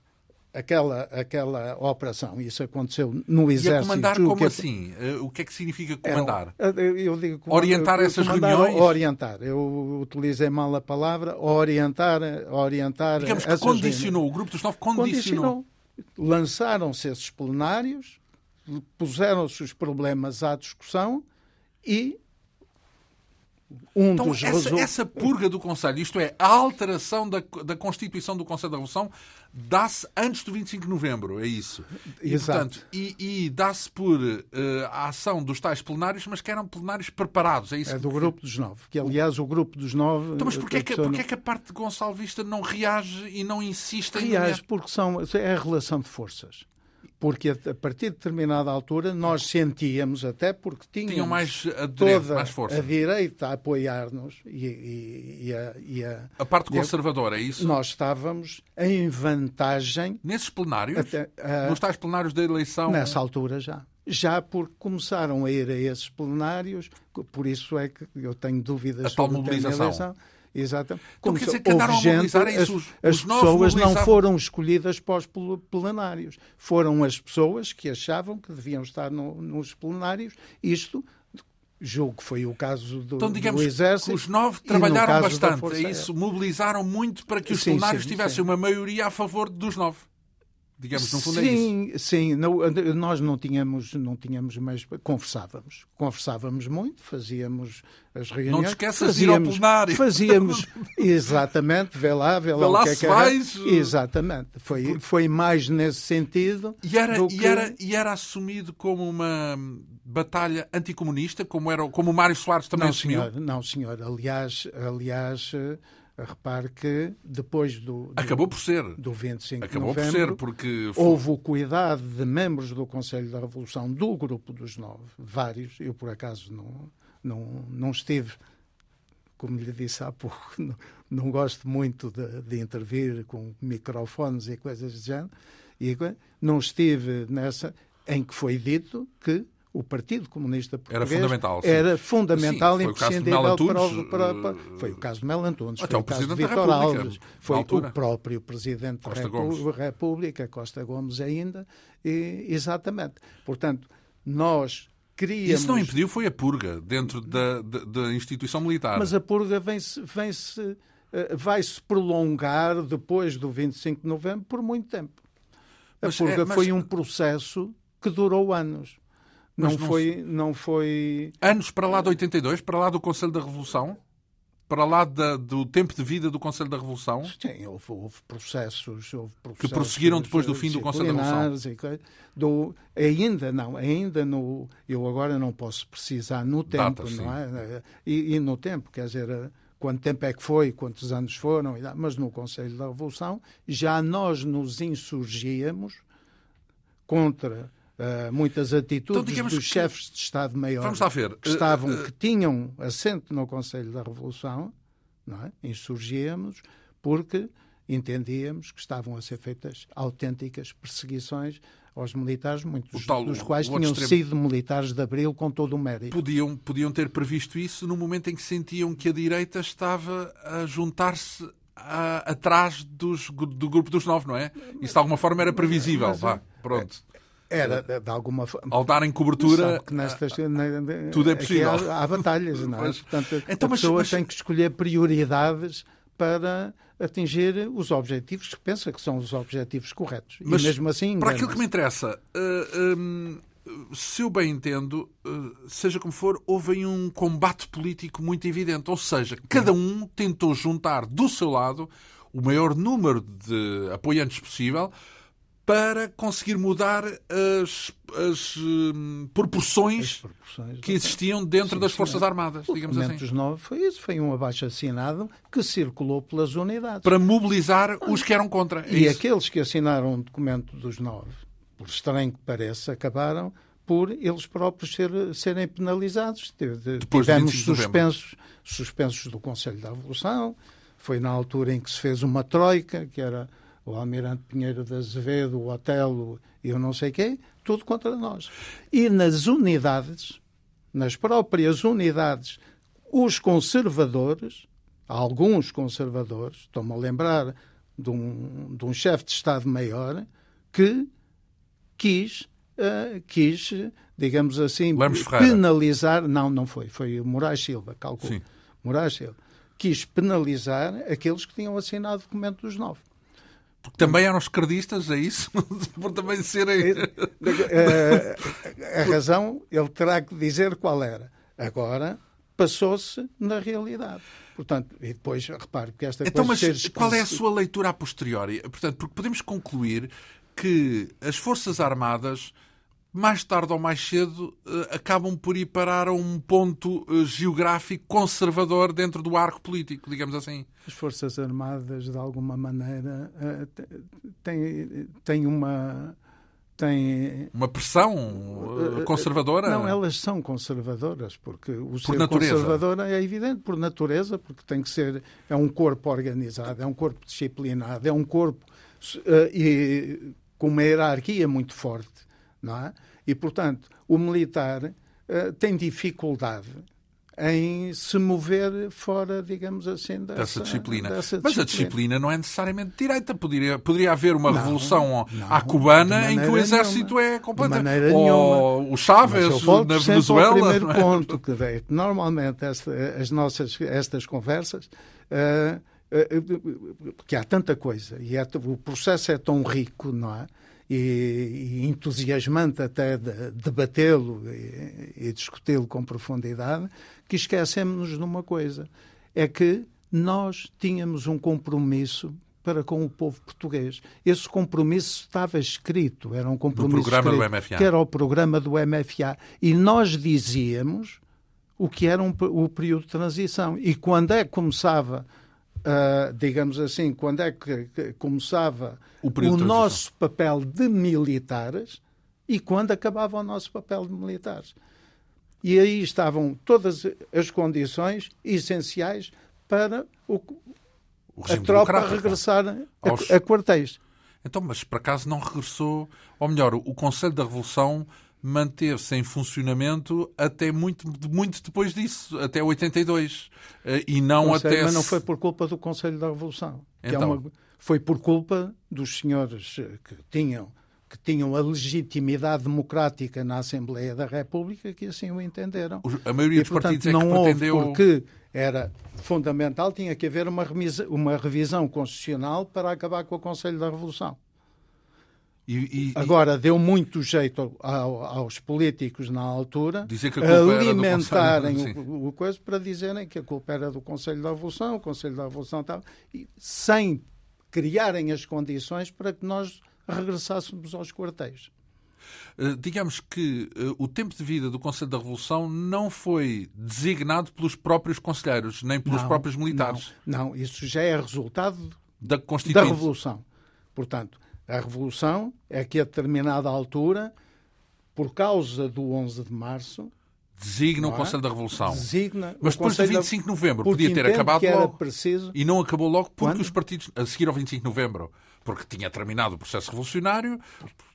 aquela, aquela operação. Isso aconteceu no Exército. E comandar como que... assim? Eh, o que é que significa comandar? Era, eu digo, orientar essas reuniões? Orientar. Eu utilizei mal a palavra. Orientar, orientar Digamos que condicionou. Reuniões. O Grupo dos Nove condicionou. condicionou. Lançaram-se esses plenários, puseram-se os problemas à discussão e um então, dos essa, essa purga do Conselho, isto é, a alteração da, da Constituição do Conselho da Revolução, dá-se antes do 25 de novembro, é isso. E, Exato. Portanto, e, e dá-se por uh, a ação dos tais plenários, mas que eram plenários preparados, é isso? É do Grupo dos Nove, que aliás o Grupo dos Nove... Então, mas porquê, que, porquê é que a parte Gonçalvista não reage e não insiste reage em... Reage porque são, é a relação de forças porque a partir de determinada altura nós sentíamos, até porque tínhamos Tinham mais toda mais força. a direita a apoiar-nos e, e, e, a, e a, a parte conservadora, é isso? Nós estávamos em vantagem. Nesses plenários? Até, uh, nos tais plenários da eleição? Nessa altura já. Já porque começaram a ir a esses plenários, por isso é que eu tenho dúvidas a sobre tal mobilização. A eleição Exatamente. Então, quer dizer que andaram a mobilizar as, os, as pessoas não foram escolhidas para os plenários. Foram as pessoas que achavam que deviam estar no, nos plenários. Isto julgo que foi o caso do, então, digamos do Exército. Que os nove trabalharam bastante. É isso, mobilizaram muito para que os sim, plenários sim, tivessem sim. uma maioria a favor dos nove. Digamos, no fundo sim, é isso. Sim, não, nós não tínhamos, não tínhamos mais. Conversávamos. Conversávamos muito, fazíamos as reuniões. Não te esqueças fazíamos, de ir ao plenário. Fazíamos, exatamente, vê lá, vê lá, vê lá o que é que era. Uh, exatamente. Foi, foi mais nesse sentido. E era, que... e, era, e era assumido como uma batalha anticomunista, como, era, como o Mário Soares também não, assumiu? Senhor, não, senhor. Aliás, aliás Repare que depois do, do, Acabou por ser. do 25 Acabou de novembro, por ser, porque... houve o cuidado de membros do Conselho da Revolução, do Grupo dos Nove, vários, eu por acaso não, não, não estive, como lhe disse há pouco, não, não gosto muito de, de, intervir com microfones e coisas do género, e não estive nessa em que foi dito que o Partido Comunista Português era fundamental, sim. era fundamental sim, imprescindível Antunes, para, para, para, Foi o caso de Mel Antunes, até foi o, o caso de Vitor Alves, foi o próprio Presidente Costa da Repu. República, Costa Gomes ainda, e, exatamente. Portanto, nós queríamos... Isso não impediu, foi a purga dentro da, da, da instituição militar. Mas a purga vem-se... Vem -se, eh, vai-se prolongar depois do 25 de novembro por muito tempo. A Mas purga é- mas- foi um processo que durou anos. Não, não foi, não foi. Anos para lá de 82, para lá do Conselho da Revolução, para lá da- do tempo de vida do Conselho da Revolução. Sim, houve, houve processos, houve processos. Que prosseguiram depois do fim do Conselho da Revolução. e. Do, ainda não, ainda no. Eu agora não posso precisar no tempo, Datas, não é? E, e no tempo, quer dizer. Quanto tempo é que foi, quantos anos foram, mas no Conselho da Revolução já nós nos insurgíamos contra eh, muitas atitudes Então, dos que- chefes de Estado-Maior que estavam, Eh, eh, que tinham assento no Conselho da Revolução, não é? insurgíamos, porque entendíamos que estavam a ser feitas autênticas perseguições aos militares, muitos tal- dos quais tinham extremo. sido militares de Abril com todo o mérito. Podiam, podiam ter previsto isso no momento em que sentiam que a direita estava a juntar-se atrás dos, do grupo dos nove, não é? Isso de alguma forma era previsível. Mas, Vá, pronto. Era, de, de alguma forma... Ao darem cobertura. Nestas, na- na- tudo é possível. Há, há batalhas, não é? Portanto, Então, a mas- pessoa mas- tem que escolher prioridades para atingir os objetivos que pensa que são os objetivos corretos. Mas e mesmo assim, Para aquilo que me interessa, uh, um, se eu bem entendo, uh, seja como for, houve aí um combate político muito evidente. Ou seja, cada um tentou juntar do seu lado o maior número de apoiantes possível para conseguir mudar as, as, hum, As proporções proporções que existiam dentro Sim, das sim. Forças Armadas, O digamos documento assim. dos nove foi isso, foi um abaixo-assinado que circulou pelas unidades. Para mobilizar os que eram contra. É E isso. aqueles que assinaram o documento dos nove, por estranho que pareça, acabaram por eles próprios ser, serem penalizados. Depois Tivemos 25 de suspensos, suspensos do Conselho da Revolução. Foi na altura em que se fez uma troika, que era o Almirante Pinheiro de Azevedo, o Otelo e eu não sei quem, tudo contra nós. E nas unidades, nas próprias unidades, os conservadores, alguns conservadores, estou-me a lembrar de um, de um chefe de Estado-Maior que quis, eh, quis, digamos assim, penalizar. Não, não foi. Foi o Moraes Silva, calculo. Sim. Moraes Silva. Quis penalizar aqueles que tinham assinado o documento dos nove. Porque também eram esquerdistas, é isso? Por também serem. Eh, a razão ele terá que dizer qual era. Agora passou-se na realidade. Portanto, e depois, repare, que esta Então, mas coisa de ser qual é a sua leitura a posteriori? Portanto, porque podemos concluir que as Forças Armadas, mais tarde ou mais cedo, eh, acabam por ir parar a um ponto eh, geográfico conservador dentro do arco político, digamos assim. As Forças Armadas, de alguma maneira, eh, têm, têm uma. Têm, Uma pressão conservadora? Não, elas são conservadoras, porque o ser natureza. conservador é evidente por natureza, porque tem que ser. É um corpo organizado, é um corpo disciplinado, é um corpo eh, e, com uma hierarquia muito forte, não é? E, portanto, o militar eh, tem dificuldade em se mover fora, digamos assim, dessa, Dessa disciplina. dessa Mas a disciplina não é necessariamente direita. Poderia, poderia haver uma Não, revolução não, à cubana em que o exército nenhuma. é completamente. Ou nenhuma. o Chávez na Venezuela. ao primeiro é? ponto, que é que normalmente esta- as nossas, estas conversas, eh, porque há tanta coisa, e é- o processo é tão rico, não é? E, e entusiasmante até de, debatê-lo e, e discuti-lo com profundidade, que esquecemos-nos de uma coisa, é que nós tínhamos um compromisso para com o povo português. Esse compromisso estava escrito, era um compromisso programa do escrito, MFA. que era o programa do MFA. E nós dizíamos o que era um, o período de transição. E quando é que começava, ah, digamos assim, quando é que, começava O o, nosso papel de militares e quando acabava o nosso papel de militares. E aí estavam todas as condições essenciais para o, O a tropa regressar a, Aos- a quartéis. Então, mas por acaso não regressou, ou melhor, o Conselho da Revolução manteve-se em funcionamento até muito, muito depois disso, até 82. Eh, e não Conselho, até. Mas não foi por culpa do Conselho da Revolução. Então. É uma, foi por culpa dos senhores que tinham, que tinham a legitimidade democrática na Assembleia da República que assim o entenderam. A maioria e, dos portanto, partidos é não pretendeu. Houve porque era fundamental, tinha que haver uma, remisa, uma revisão constitucional para acabar com o Conselho da Revolução. E, e, Agora, deu muito jeito ao, aos políticos na altura dizer que a alimentarem o, o coisa para dizerem que a culpa era do Conselho da Revolução, o Conselho da Revolução tal, e sem criarem as condições para que nós regressássemos aos quartéis. Uh, digamos que uh, o tempo de vida do Conselho da Revolução não foi designado pelos próprios conselheiros, nem pelos não, próprios militares. Não, não, isso já é resultado da, da Revolução. Portanto, a Revolução é que a determinada altura, por causa do 11 de Março, designa é? o Conselho da Revolução. Designa Mas depois do 25 de novembro podia ter acabado logo. Preciso... E não acabou logo porque Quando? os partidos, a seguir ao 25 de novembro, porque tinha terminado o processo revolucionário,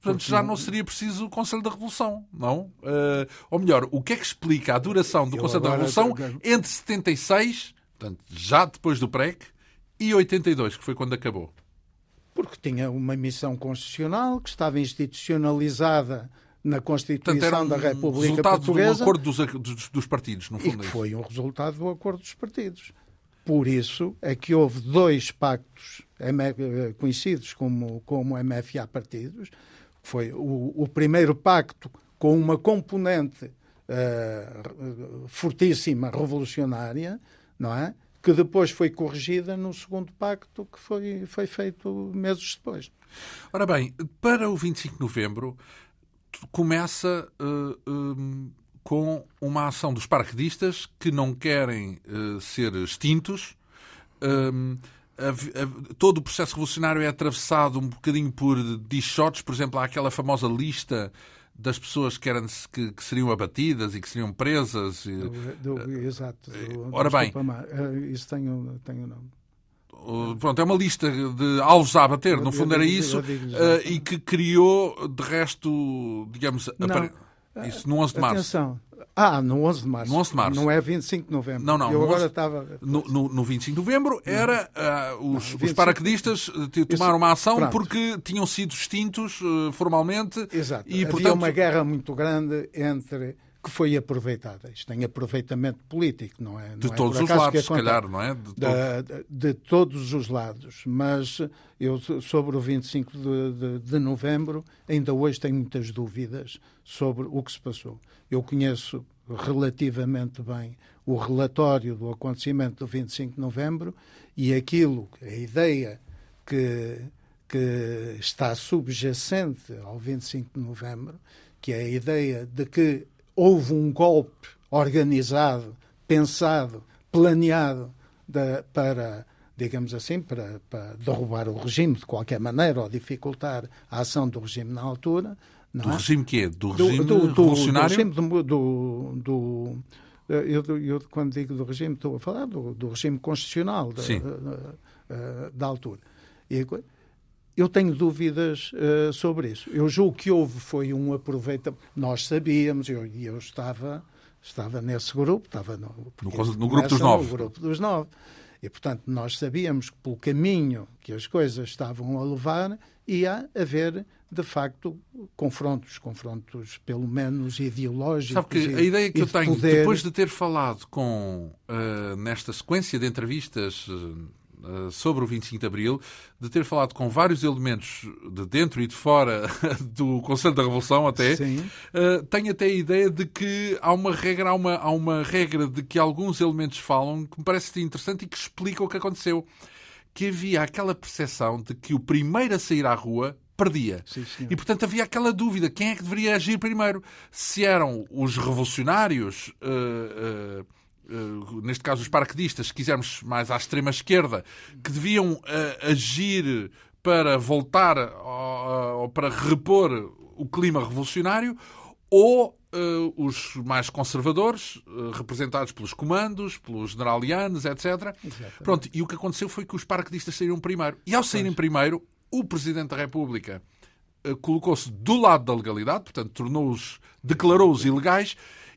portanto já não seria preciso o Conselho da Revolução, não? Uh, ou melhor, o que é que explica a duração do Eu Conselho da Revolução entre 76, portanto já depois do PREC, e 82, que foi quando acabou? Porque tinha uma missão constitucional que estava institucionalizada na Constituição Portanto, era um da República resultado Portuguesa do acordo dos, dos, dos partidos, no e fundo. que é foi um resultado do acordo dos partidos. Por isso é que houve dois pactos M- conhecidos como, como MFA partidos. Foi o, o primeiro pacto com uma componente eh, fortíssima revolucionária, não é? Que depois foi corrigida no segundo pacto que foi, foi feito meses depois. Ora bem, para o 25 de novembro começa uh, um, com uma ação dos paraquedistas que não querem uh, ser extintos. Um, a, a, todo o processo revolucionário é atravessado um bocadinho por dichotes, por exemplo, há aquela famosa lista das pessoas que, eram, que, que seriam abatidas e que seriam presas. Do, do, exato. Do, ora bem, isso tenho, tenho nome. Pronto, é uma lista de alvos a abater, no fundo era isso, e que criou, de resto, digamos, não, isso no 11 de março. Atenção. Ah, no 11 de março. No 11 de março. Não é 25 de novembro. Não, não. Eu no agora 11, estava... No, no, no 25 de novembro era uh, os, não, os paraquedistas tomaram uma ação Pronto. porque tinham sido extintos uh, formalmente. Exato. E, Havia portanto... uma guerra muito grande entre que foi aproveitada. Isto tem aproveitamento político, não é? Não de é todos os lados, se calhar, não é? De, de, de, todos os lados. Mas eu, sobre o 25 de, de, de, novembro, ainda hoje tenho muitas dúvidas sobre o que se passou. Eu conheço relativamente bem o relatório do acontecimento do 25 de novembro e aquilo, a ideia que, que está subjacente ao 25 de novembro, que é a ideia de que houve um golpe organizado, pensado, planeado de, para, digamos assim, para, para, derrubar o regime de qualquer maneira ou dificultar a ação do regime na altura. do é? regime que é? Do regime do, do, revolucionário? Do regime do, do eu, eu, quando digo do regime, estou a falar do, do regime constitucional da, da, da altura. E, eu tenho dúvidas uh, sobre isso. Eu julgo que houve foi um aproveitamento. Nós sabíamos, eu, eu estava, estava nesse grupo, estava no, no, no grupo dos nove. No grupo dos nove. E, portanto, nós sabíamos que pelo caminho que as coisas estavam a levar, ia haver, de facto, confrontos, confrontos pelo menos ideológicos. Sabe que e, a ideia que eu tenho, poder... depois de ter falado com, uh, nesta sequência de entrevistas uh, sobre o 25 de Abril, de ter falado com vários elementos de dentro e de fora do Conselho da Revolução até, uh, tenho até a ideia de que há uma regra, há uma, há uma regra de que alguns elementos falam que me parece interessante e que explica o que aconteceu. Que havia aquela percepção de que o primeiro a sair à rua perdia. Sim, e, portanto, havia aquela dúvida: quem é que deveria agir primeiro? Se eram os revolucionários. Uh, Uh, neste caso os paraquedistas, se quisermos mais à extrema esquerda, que deviam uh, agir para voltar ou uh, para repor o clima revolucionário, ou os mais conservadores, representados pelos comandos, pelos generalianos, etc. Exatamente. Pronto, e o que aconteceu foi que os paraquedistas saíram primeiro. E ao saírem pois. primeiro, o Presidente da República eh, colocou-se do lado da legalidade, portanto, tornou-os, declarou-os ilegais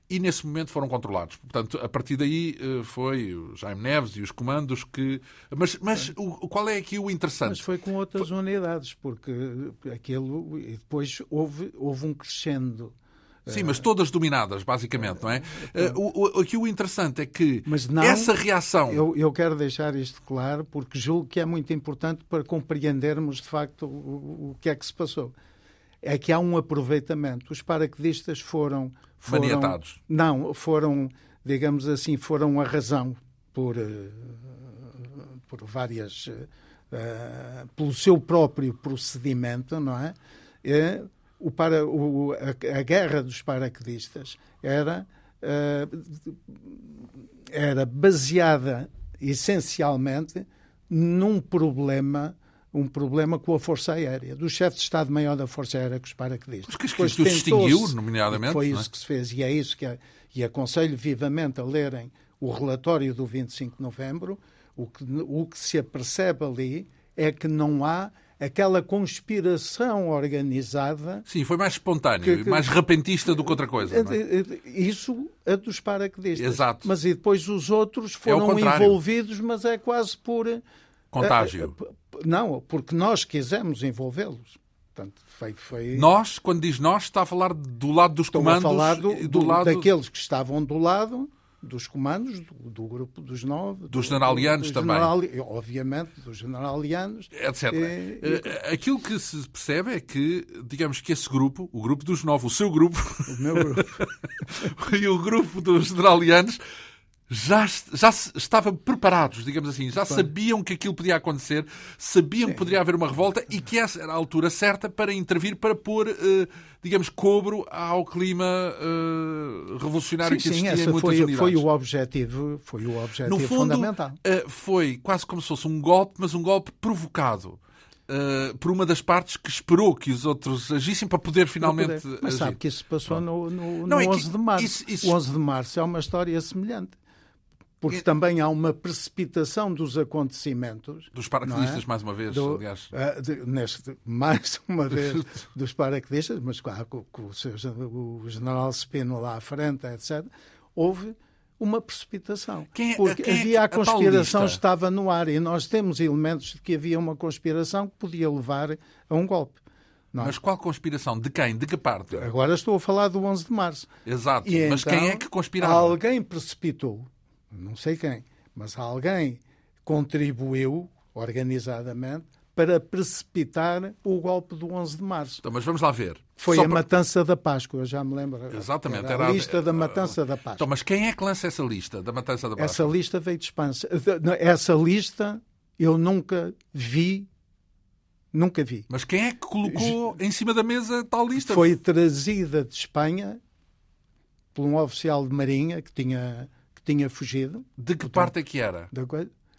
e nesse momento foram controlados. Portanto, a partir daí eh, foi o Jaime Neves e os comandos que. Mas, mas o, qual é aqui o interessante? Mas foi com outras foi... unidades, porque aquilo. E depois houve, houve um crescendo. Sim, mas todas dominadas, basicamente, não é? Eh, o, o, aqui o interessante é que não, essa reação. Eu, eu, quero deixar isto claro, porque julgo que é muito importante para compreendermos, de facto, o, o que é que se passou. É que há um aproveitamento. Os paraquedistas foram foram, Maniatados. Não, foram, digamos assim, foram a razão por, eh, por várias. Uh, pelo seu próprio procedimento, não é? é o para, o, a, a, guerra dos paraquedistas era, uh, era baseada essencialmente num problema um problema com a Força Aérea, do chefe de Estado-Maior da Força Aérea com os paraquedistas. Mas que isso distinguiu, nomeadamente. Foi isso é? que se fez e é isso que... e aconselho vivamente a lerem o relatório do 25 de novembro. O que, o que se apercebe ali é que não há aquela conspiração organizada. Sim, foi mais espontâneo, que, que, mais repentista do que outra coisa. É? Isso a dos paraquedistas. Exato. Mas e depois os outros é foram é envolvidos, mas é quase por contágio. Não, porque nós quisemos envolvê-los. Portanto, foi, foi... Nós, quando diz nós, está a falar do lado dos Estou comandos? a falar do, do, do lado... daqueles que estavam do lado dos comandos, do, do grupo dos nove. Dos generalianos também. General, obviamente, dos generalianos. Etc. E, e... Eh, aquilo que se percebe é que, digamos que esse grupo, o grupo dos nove, o seu grupo... O meu grupo. e o grupo dos generalianos já, já estavam preparados, digamos assim, já sabiam que aquilo podia acontecer, sabiam sim. que poderia haver uma revolta e que essa era a altura certa para intervir, para pôr, uh, digamos, cobro ao clima uh, revolucionário sim, que existia sim, em muitas foi, unidades. Foi o objetivo, foi o objetivo no fundo, fundamental. Uh, foi quase como se fosse um golpe, mas um golpe provocado. Uh, por uma das partes que esperou que os outros agissem para poder finalmente. Poder. Mas agir. sabe que isso passou no, no, no Não, 11 é que, de março. Isso, isso... O 11 de março é uma história semelhante porque também há uma precipitação dos acontecimentos. Dos paraquedistas, é? mais uma vez, Do, aliás. Uh, de, neste, mais uma vez, dos paraquedistas, mas claro, com, com o, seu, o, general Spino lá à frente, etc., houve uma precipitação. Quem, é- porque quem é havia a conspiração a estava no ar e nós temos elementos de que havia uma conspiração que podia levar a um golpe. Não. É? Mas qual conspiração? De quem? De que parte? Agora estou a falar do 11 de março. Exato. E Mas então, quem é que conspirava? Alguém precipitou não sei quem, mas alguém contribuiu organizadamente para precipitar o golpe do 11 de março. Então, mas vamos lá ver. Foi Só a matança da Páscoa, já me lembro. Exatamente. Era, era a lista da matança da Páscoa. Então, mas quem é que lança essa lista da matança da Páscoa? Essa lista veio de Espanha. Essa lista eu nunca vi Nunca vi. Mas quem é que colocou em cima da mesa tal lista? Foi trazida de Espanha por um oficial de marinha que tinha tinha fugido. De que Portanto, parte é que era?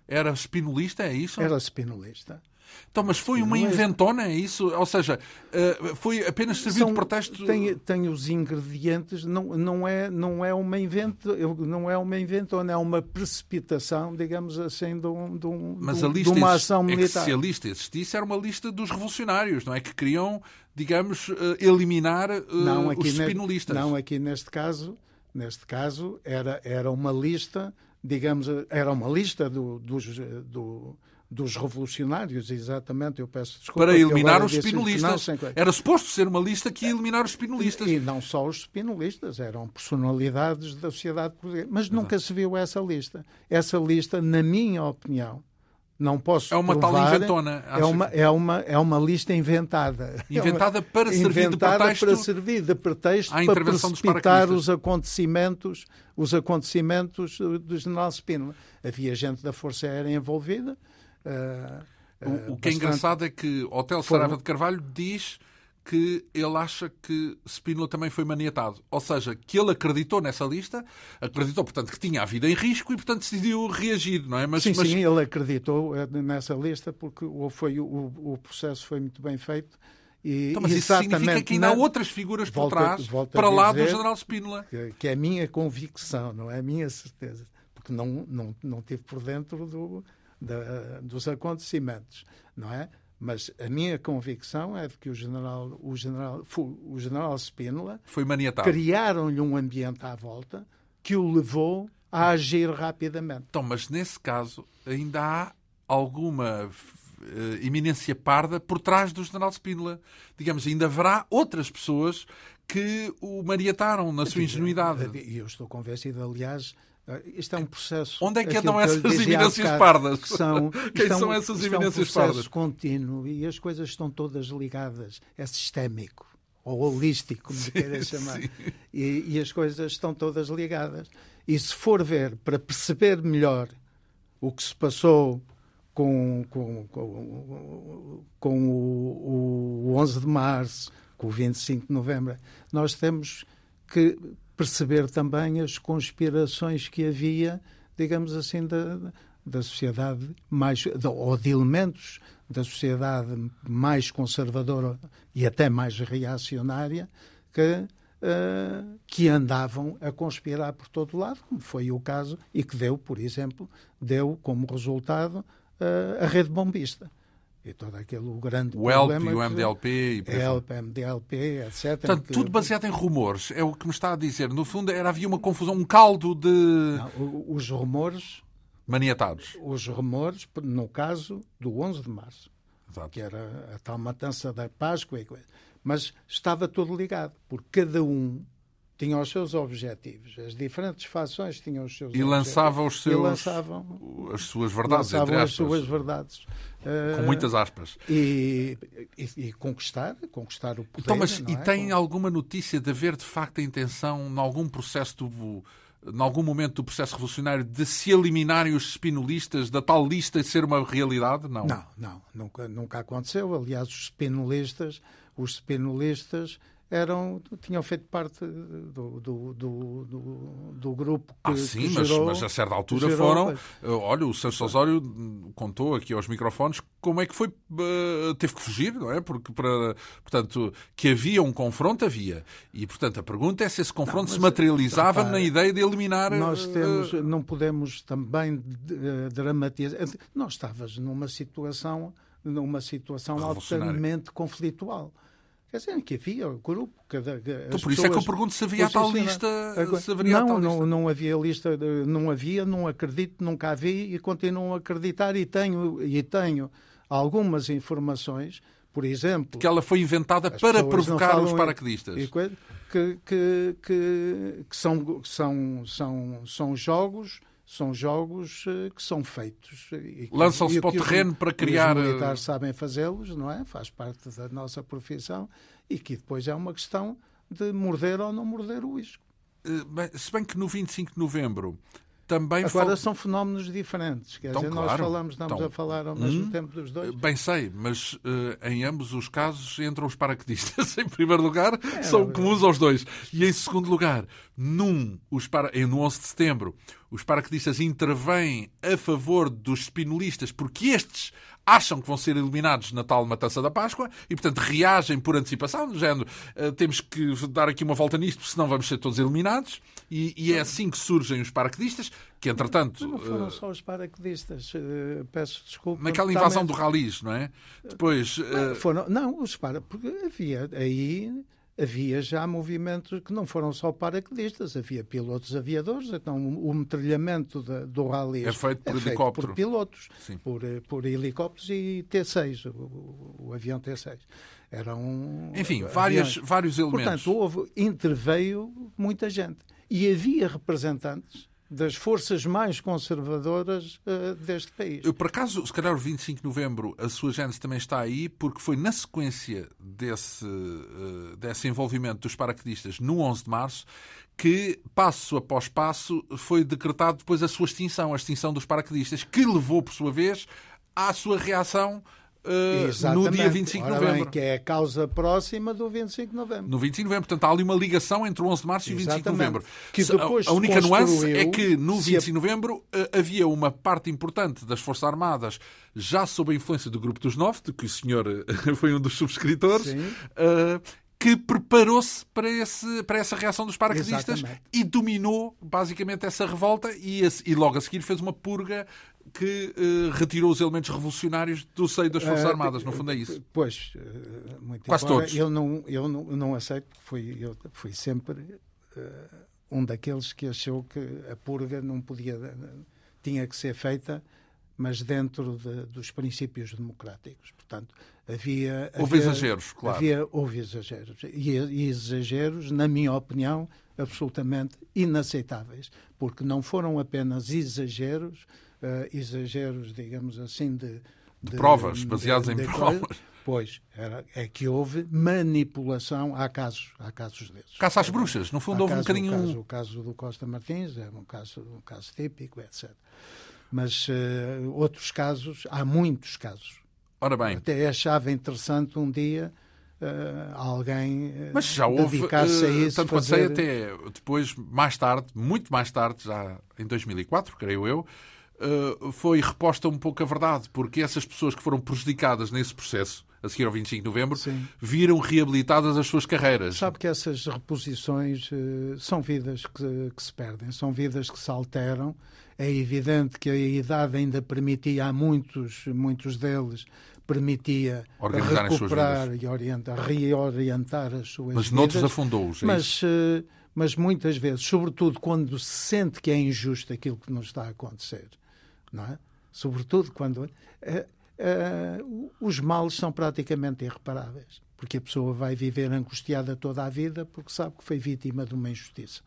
Era espinolista, é isso? Era espinolista. Então, mas foi uma inventona, é isso? Ou seja, eh, foi apenas servir São, de pretexto? Tem, tem os ingredientes, não, não, é, não, é uma invento, não é uma inventona, é uma precipitação, digamos assim, de, um, de, um, mas a lista de uma ação militar. É que se a lista existisse, era uma lista dos revolucionários, não é? Que queriam, digamos, eh, eliminar uh, não, os espinolistas. não, aqui neste caso neste caso, era, era uma lista, digamos, era uma lista do, dos, do, dos revolucionários, exatamente, eu peço desculpa. Para eliminar os espinolistas. Era suposto ser uma lista que ia eliminar os espinolistas. E, e não só os espinolistas, eram personalidades da sociedade portuguesa. Mas Exato. nunca se viu essa lista. Essa lista, na minha opinião, não posso É uma provar, tal inventona. É uma, é, uma, é uma lista inventada. Inventada para servir de pretexto, para servir de pretexto para precipitar os acontecimentos, os acontecimentos do general Spínola. Havia gente da Força Aérea envolvida. Uh, uh, o, o, que é engraçado é que Hotel Sarava de Carvalho diz que ele acha que Spínola também foi maniatado. Ou seja, que ele acreditou nessa lista, acreditou, portanto, que tinha a vida em risco e, portanto, decidiu reagir, não é? Mas, sim, mas... sim, ele acreditou eh, nessa lista porque foi, o, o processo foi muito bem feito. E, então, mas isso significa que ainda há outras figuras por trás, para lá do General Spínola. Que, que, é a minha convicção, não é a minha certeza. Porque não, não, não tive por dentro do, da, dos acontecimentos, não é? Mas a minha convicção é de que o general, o general, o general Spínola foi maniatado. Criaram-lhe um ambiente à volta que o levou a agir rapidamente. Então, mas nesse caso ainda há alguma uh, iminência parda por trás do general Spínola. Digamos, ainda haverá outras pessoas que o maniataram na sua ingenuidade. E eu estou convencido, aliás, isto é um processo. Onde é que andam essas eminências bocado, pardas? Que são, Quem estão, são essas eminências é um pardas? contínuo e as coisas estão todas ligadas. É sistémico ou holístico, como sim, queira chamar. E, e, as coisas estão todas ligadas. E se for ver, para perceber melhor o que se passou com, com, com, com o, o 11 de março, com o 25 de novembro, nós temos que perceber também as conspirações que havia, digamos assim, da, da sociedade mais, ou de elementos da sociedade mais conservadora e até mais reacionária que, uh, que andavam a conspirar por todo lado, como foi o caso, e que deu, por exemplo, deu como resultado uh, a rede bombista e todo aquele grande o ELP e o MDLP e ELP, MDLP, etc. Portanto, tudo baseado em rumores, é o que me está a dizer. No fundo, era, havia uma confusão, um caldo de... Não, os rumores... Maniatados. Os rumores, no caso do 11 de março, Exato. que era a tal matança da Páscoa, mas estava tudo ligado, porque cada um tinham os seus objetivos. As diferentes fações tinham os seus e objetivos. Lançavam os seus, e lançavam as suas verdades, lançavam entre as suas verdades. Com muitas aspas. E, e, e conquistar, conquistar o poder. Então, mas, e é? tem alguma notícia de haver, de facto, a intenção, em algum processo do em algum momento do processo revolucionário, de se eliminarem os spinolistas da tal lista e ser uma realidade? Não. Não, não, nunca, nunca aconteceu. Aliás, os spinolistas, os spinolistas eram, tinham feito parte do, do, do, do, do grupo que, Ah, sim, que mas, gerou, mas a certa altura gerou, foram... mas... Eh, olha, o Santos Osório contou aqui aos microfones como é que foi... Uh, teve que fugir, não é? Porque, para, portanto, que havia um confronto, havia. E, portanto, a pergunta é se esse confronto não, se materializava repara, na ideia de eliminar... Nós temos, uh... não podemos também dramatizar... Nós estavas numa situação, numa situação altamente conflitual. Quer dizer, que havia o grupo. Cada, então, por isso é que eu pergunto se havia tal lista. Se haveria não, tal não, lista. não havia lista, não havia, não acredito, nunca havia e continuo a acreditar e tenho, e tenho algumas informações, por exemplo. Que ela foi inventada para provocar os paraquedistas. Que, que, que, que, são, são, são, são jogos são jogos uh, que são feitos. Lançam-se para o terreno para criar. Os militares sabem fazê-los, não é? Faz parte da nossa profissão e que depois é uma questão de morder ou não morder o isco. Se bem que no 25 de novembro também Agora fal... são fenómenos diferentes. Quer então, dizer, claro. nós falamos, estamos então, a falar ao mesmo hum, tempo dos dois. Bem sei, mas uh, em ambos os casos entram os paraquedistas. em primeiro lugar, é, são é, comuns aos dois. E em segundo lugar, num, os para... no 11 de setembro, os paraquedistas intervêm a favor dos spinolistas porque estes acham que vão ser eliminados na tal matança da Páscoa e, portanto, reagem por antecipação, do género, uh, temos que dar aqui uma volta nisto, senão vamos ser todos eliminados. E, e é assim que surgem os paraquedistas, que, entretanto... Não foram uh, só os paraquedistas, uh, peço desculpa. Naquela invasão do Ralis, não é? Depois... Não, foram, não os para... Porque havia aí havia já movimentos que não foram só paraquedistas, havia pilotos aviadores, então o metralhamento do rally é feito por, é feito por pilotos, por, eh, por helicópteros e T6, o, o avião T6. Eram Enfim, várias, vários elementos. Portanto, houve, interveio muita gente. E havia representantes das forças mais conservadoras uh, deste país. Eu, por acaso, se calhar o 25 de novembro, a sua gênese também está aí, porque foi na sequência desse, uh, desse envolvimento dos paraquedistas no 11 de março que, passo após passo, foi decretado depois a sua extinção, a extinção dos paraquedistas, que levou, por sua vez, à sua reação uh, no dia 25 de novembro. Bem, que é a causa próxima do 25 de novembro. No 25 de novembro. Portanto, há ali uma ligação entre o 11 de março e o 25 de novembro. Que depois a, a única nuance é que no 25 de novembro uh, havia uma parte importante das Forças Armadas já sob a influência do Grupo dos Nove, de que o senhor uh, foi um dos subscritores, que preparou-se para, esse, para essa reação dos paraquedistas Exatamente. e dominou basicamente essa revolta e, e logo a seguir fez uma purga que uh, retirou os elementos revolucionários do seio das Forças uh, Armadas, no fundo é isso. Pois, uh, muito Quase embora, todos. Eu não, eu não, não aceito, fui, eu fui sempre um daqueles que achou que a purga não podia, tinha que ser feita mas dentro de, dos princípios democráticos. Portanto, havia. Houve havia, exageros, claro. Havia, houve exageros. E, e, exageros, na minha opinião, absolutamente inaceitáveis, porque não foram apenas exageros, exageros, digamos assim, de. De, de provas, baseados em provas. Pois, era, é que houve manipulação. Há casos, há casos desses. Caça às bruxas, no fundo há houve caso, um bocadinho. O caso, o caso do Costa Martins é um caso, um caso típico, etc. Mas uh, outros casos, há muitos casos. Ora bem. Até achava interessante um dia uh, alguém uh, Mas já houve, isso. Tanto fazer... quanto sei, até depois, mais tarde, muito mais tarde, já em 2004, creio eu, foi reposta um pouco a verdade, porque essas pessoas que foram prejudicadas nesse processo, a seguir ao 25 de novembro, Sim. viram reabilitadas as suas carreiras. Sabe que essas reposições são vidas que, que se perdem, são vidas que se alteram é evidente que a idade ainda permitia a muitos, muitos deles, permitia recuperar e orientar, reorientar as suas mas vidas. Mas noutros afundou-os. É mas, eh, mas muitas vezes, sobretudo quando se sente que é injusto aquilo que nos está a acontecer, não é? Sobretudo quando uh, uh, os males são praticamente irreparáveis porque a pessoa vai viver angustiada toda a vida porque sabe que foi vítima de uma injustiça.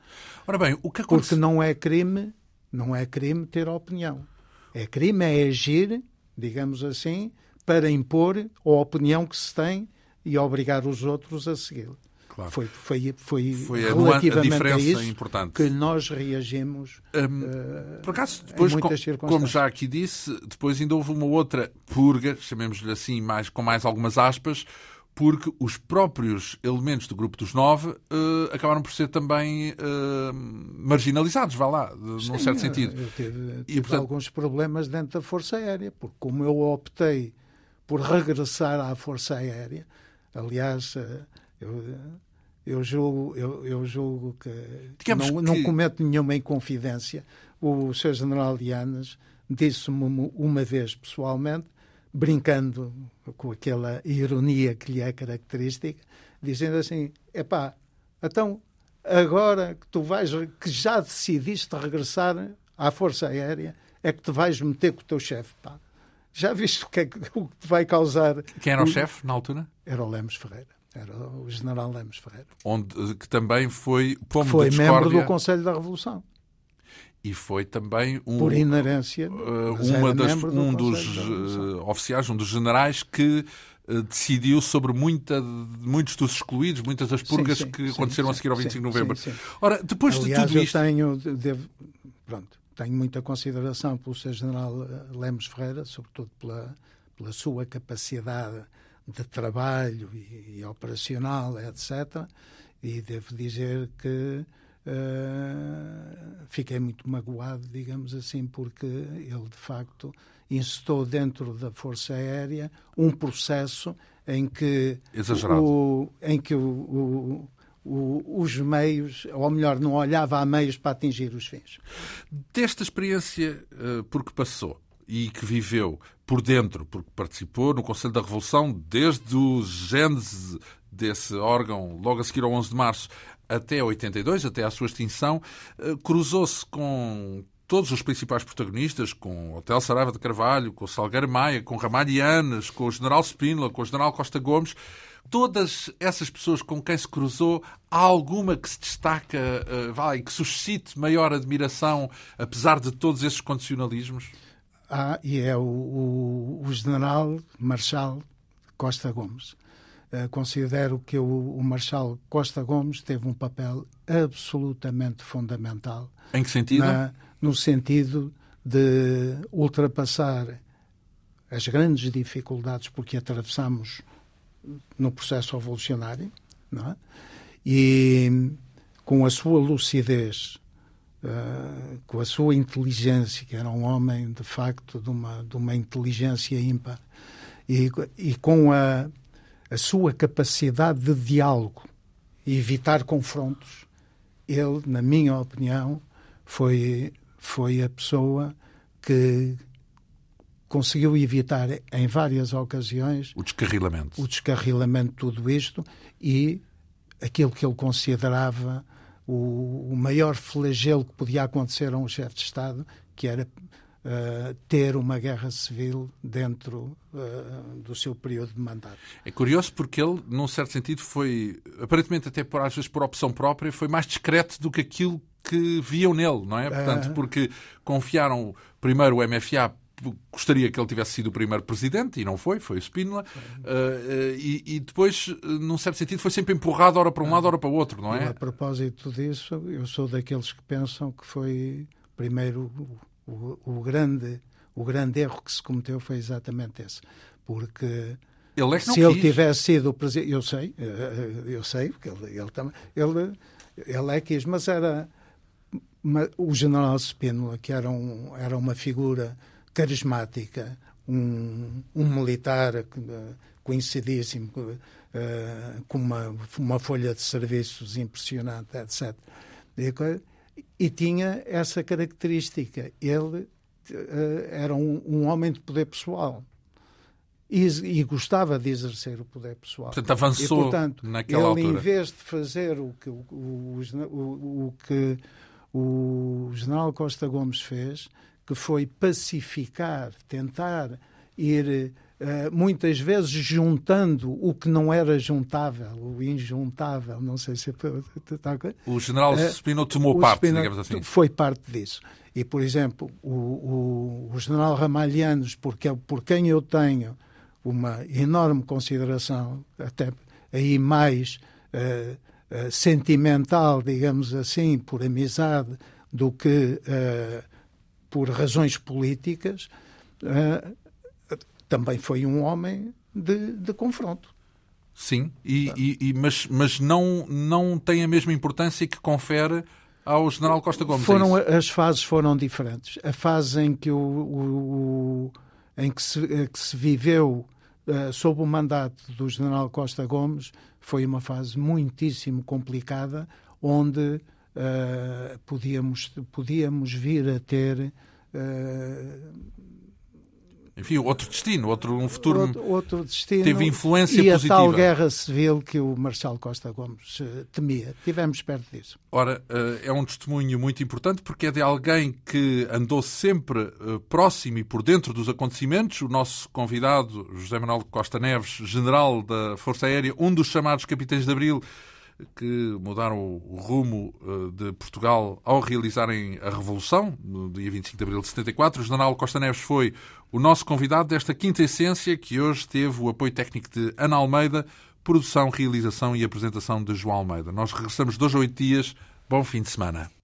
Ora bem, o que acontece... Porque não é crime não é crime ter opinião. É crime é agir, digamos assim, para impor a opinião que se tem e obrigar os outros a segui-la. Claro. Foi, foi, foi, foi relativamente a, diferença a isso importante. que nós reagimos. Um, uh, por acaso, depois, com, como já aqui disse, depois ainda houve uma outra purga, chamemos-lhe assim, mais, com mais algumas aspas, porque os próprios elementos do grupo dos nove uh, acabaram por ser também uh, marginalizados, vá lá, Sim, num certo sentido. Eu tive, tive e, portanto... alguns problemas dentro da Força Aérea, porque como eu optei por regressar à Força Aérea, aliás, uh, eu, eu julgo, eu, eu julgo que não, que não cometo nenhuma inconfidência. O Sr. General Dianas disse-me uma vez pessoalmente brincando com aquela ironia que lhe é característica, dizendo assim: epá, então agora que tu vais, que já decidiste regressar à Força Aérea, é que te vais meter com o teu chefe, pá. Já viste o que, é o que te vai causar? Quem era o, o chefe na altura? Era o Lemos Ferreira. Era o general Lemos Ferreira. Onde, que também foi pomo Foi membro do Conselho da Revolução e foi também um, por inerência uh, uma das, um dos uh, oficiais, um dos generais que uh, decidiu sobre muita, muitos dos excluídos, muitas das purgas sim, sim, que sim, aconteceram a seguir ao 25 de novembro. Ora, depois Aliás, de tudo isto... eu tenho, devo, pronto, tenho muita consideração pelo Sr. General Lemos Ferreira, sobretudo pela, pela sua capacidade de trabalho e, e operacional, etc. E devo dizer que Uh, fiquei muito magoado, digamos assim, porque ele de facto incitou dentro da Força Aérea um processo em que o, em que o, o, os meios, ou melhor, não olhava a meios para atingir os fins. Desta experiência uh, por que passou e que viveu por dentro, porque participou no Conselho da Revolução desde o gênese desse órgão, logo a seguir ao 11 de março, até 82, até à sua extinção, eh, cruzou-se com todos os principais protagonistas, com Hotel Saraiva de Carvalho, com Salgueiro Maia, com Ramalhianas, com o General Spínola, com o General Costa Gomes. Todas essas pessoas com quem se cruzou, há alguma que se destaca, uh, vai, que suscite maior admiração, apesar de todos esses condicionalismos? Ah, e é o, o, o General Marshal Costa Gomes. Uh, considero que o, o, Marshal Costa Gomes teve um papel absolutamente fundamental. Em que sentido? Na, no sentido de ultrapassar as grandes dificuldades porque atravessamos no processo revolucionário, não é? e com a sua lucidez, uh, com a sua inteligência, que era um homem de facto de uma, de uma inteligência ímpar, e, e com a a sua capacidade de diálogo e evitar confrontos, ele, na minha opinião, foi, foi a pessoa que conseguiu evitar em várias ocasiões o descarrilamento. O descarrilamento de tudo isto e aquilo que ele considerava o, o maior flagelo que podia acontecer a um chefe de Estado, que era uh, ter uma guerra civil dentro uh, do seu período de mandato. É curioso porque ele, num certo sentido, foi, aparentemente até por, às vezes por opção própria, foi mais discreto do que aquilo que viam nele, não é? Portanto, porque confiaram primeiro o MFA gostaria que ele tivesse sido o primeiro presidente e não foi, foi o Spínola. Uh, uh, e, e, depois, num certo sentido, foi sempre empurrado ora para um lado, ora para o outro, não é? E a propósito disso, eu sou daqueles que pensam que foi primeiro o, o, o grande o grande erro que se cometeu foi exatamente esse, porque ele é se quis. ele tivesse sido o presidente, eu sei, eu sei, porque ele, ele também, ele, ele é quis, mas era o general Spínola, que era, um, era uma figura carismática, um, um militar conhecidíssimo, uh, com uma, uma folha de serviços impressionante, etc. E, e tinha essa característica. Ele uh, era um, um, homem de poder pessoal. E, e, gostava de exercer o poder pessoal. Portanto, avançou e, portanto, naquela ele, altura. em vez de fazer o que o, o, o, o que o general Costa Gomes fez, que foi pacificar, tentar ir uh, muitas vezes juntando o que não era juntável, o injuntável, não sei se... O general uh, Spino tomou parte, Spino digamos assim. Foi parte disso. E, por exemplo, o, o, o general Ramalhianos, porque, por quem eu tenho uma enorme consideração, até aí mais uh, uh, sentimental, digamos assim, por amizade, do que uh, por razões políticas, uh, também foi um homem de, de confronto. Sim, e, e, e, mas, mas não, não tem a mesma importância que confere ao general Costa Gomes. É foram, é as fases foram diferentes. A fase em que, o, o, o em que, se, que se viveu uh, sob o mandato do general Costa Gomes foi uma fase muitíssimo complicada, onde uh, podíamos, podíamos vir a ter. Uh, enfim, outro destino, outro um futuro outro, outro destino teve influência e positiva. a tal guerra civil que o Marcelo Costa Gomes uh, temia. Tivemos perto disso. Ora, é um testemunho muito importante porque é de alguém que andou sempre próximo e por dentro dos acontecimentos. O nosso convidado, José Manuel Costa Neves, general da Força Aérea, um dos chamados capitães de Abril, que mudaram o rumo eh, de Portugal ao realizarem a Revolução, no dia 25 de abril de 74. O general Costa Neves foi o nosso convidado desta quinta essência, que hoje teve o apoio técnico de Ana Almeida, produção, realização e apresentação de João Almeida. Nós regressamos dois a oito dias. Bom fim de semana.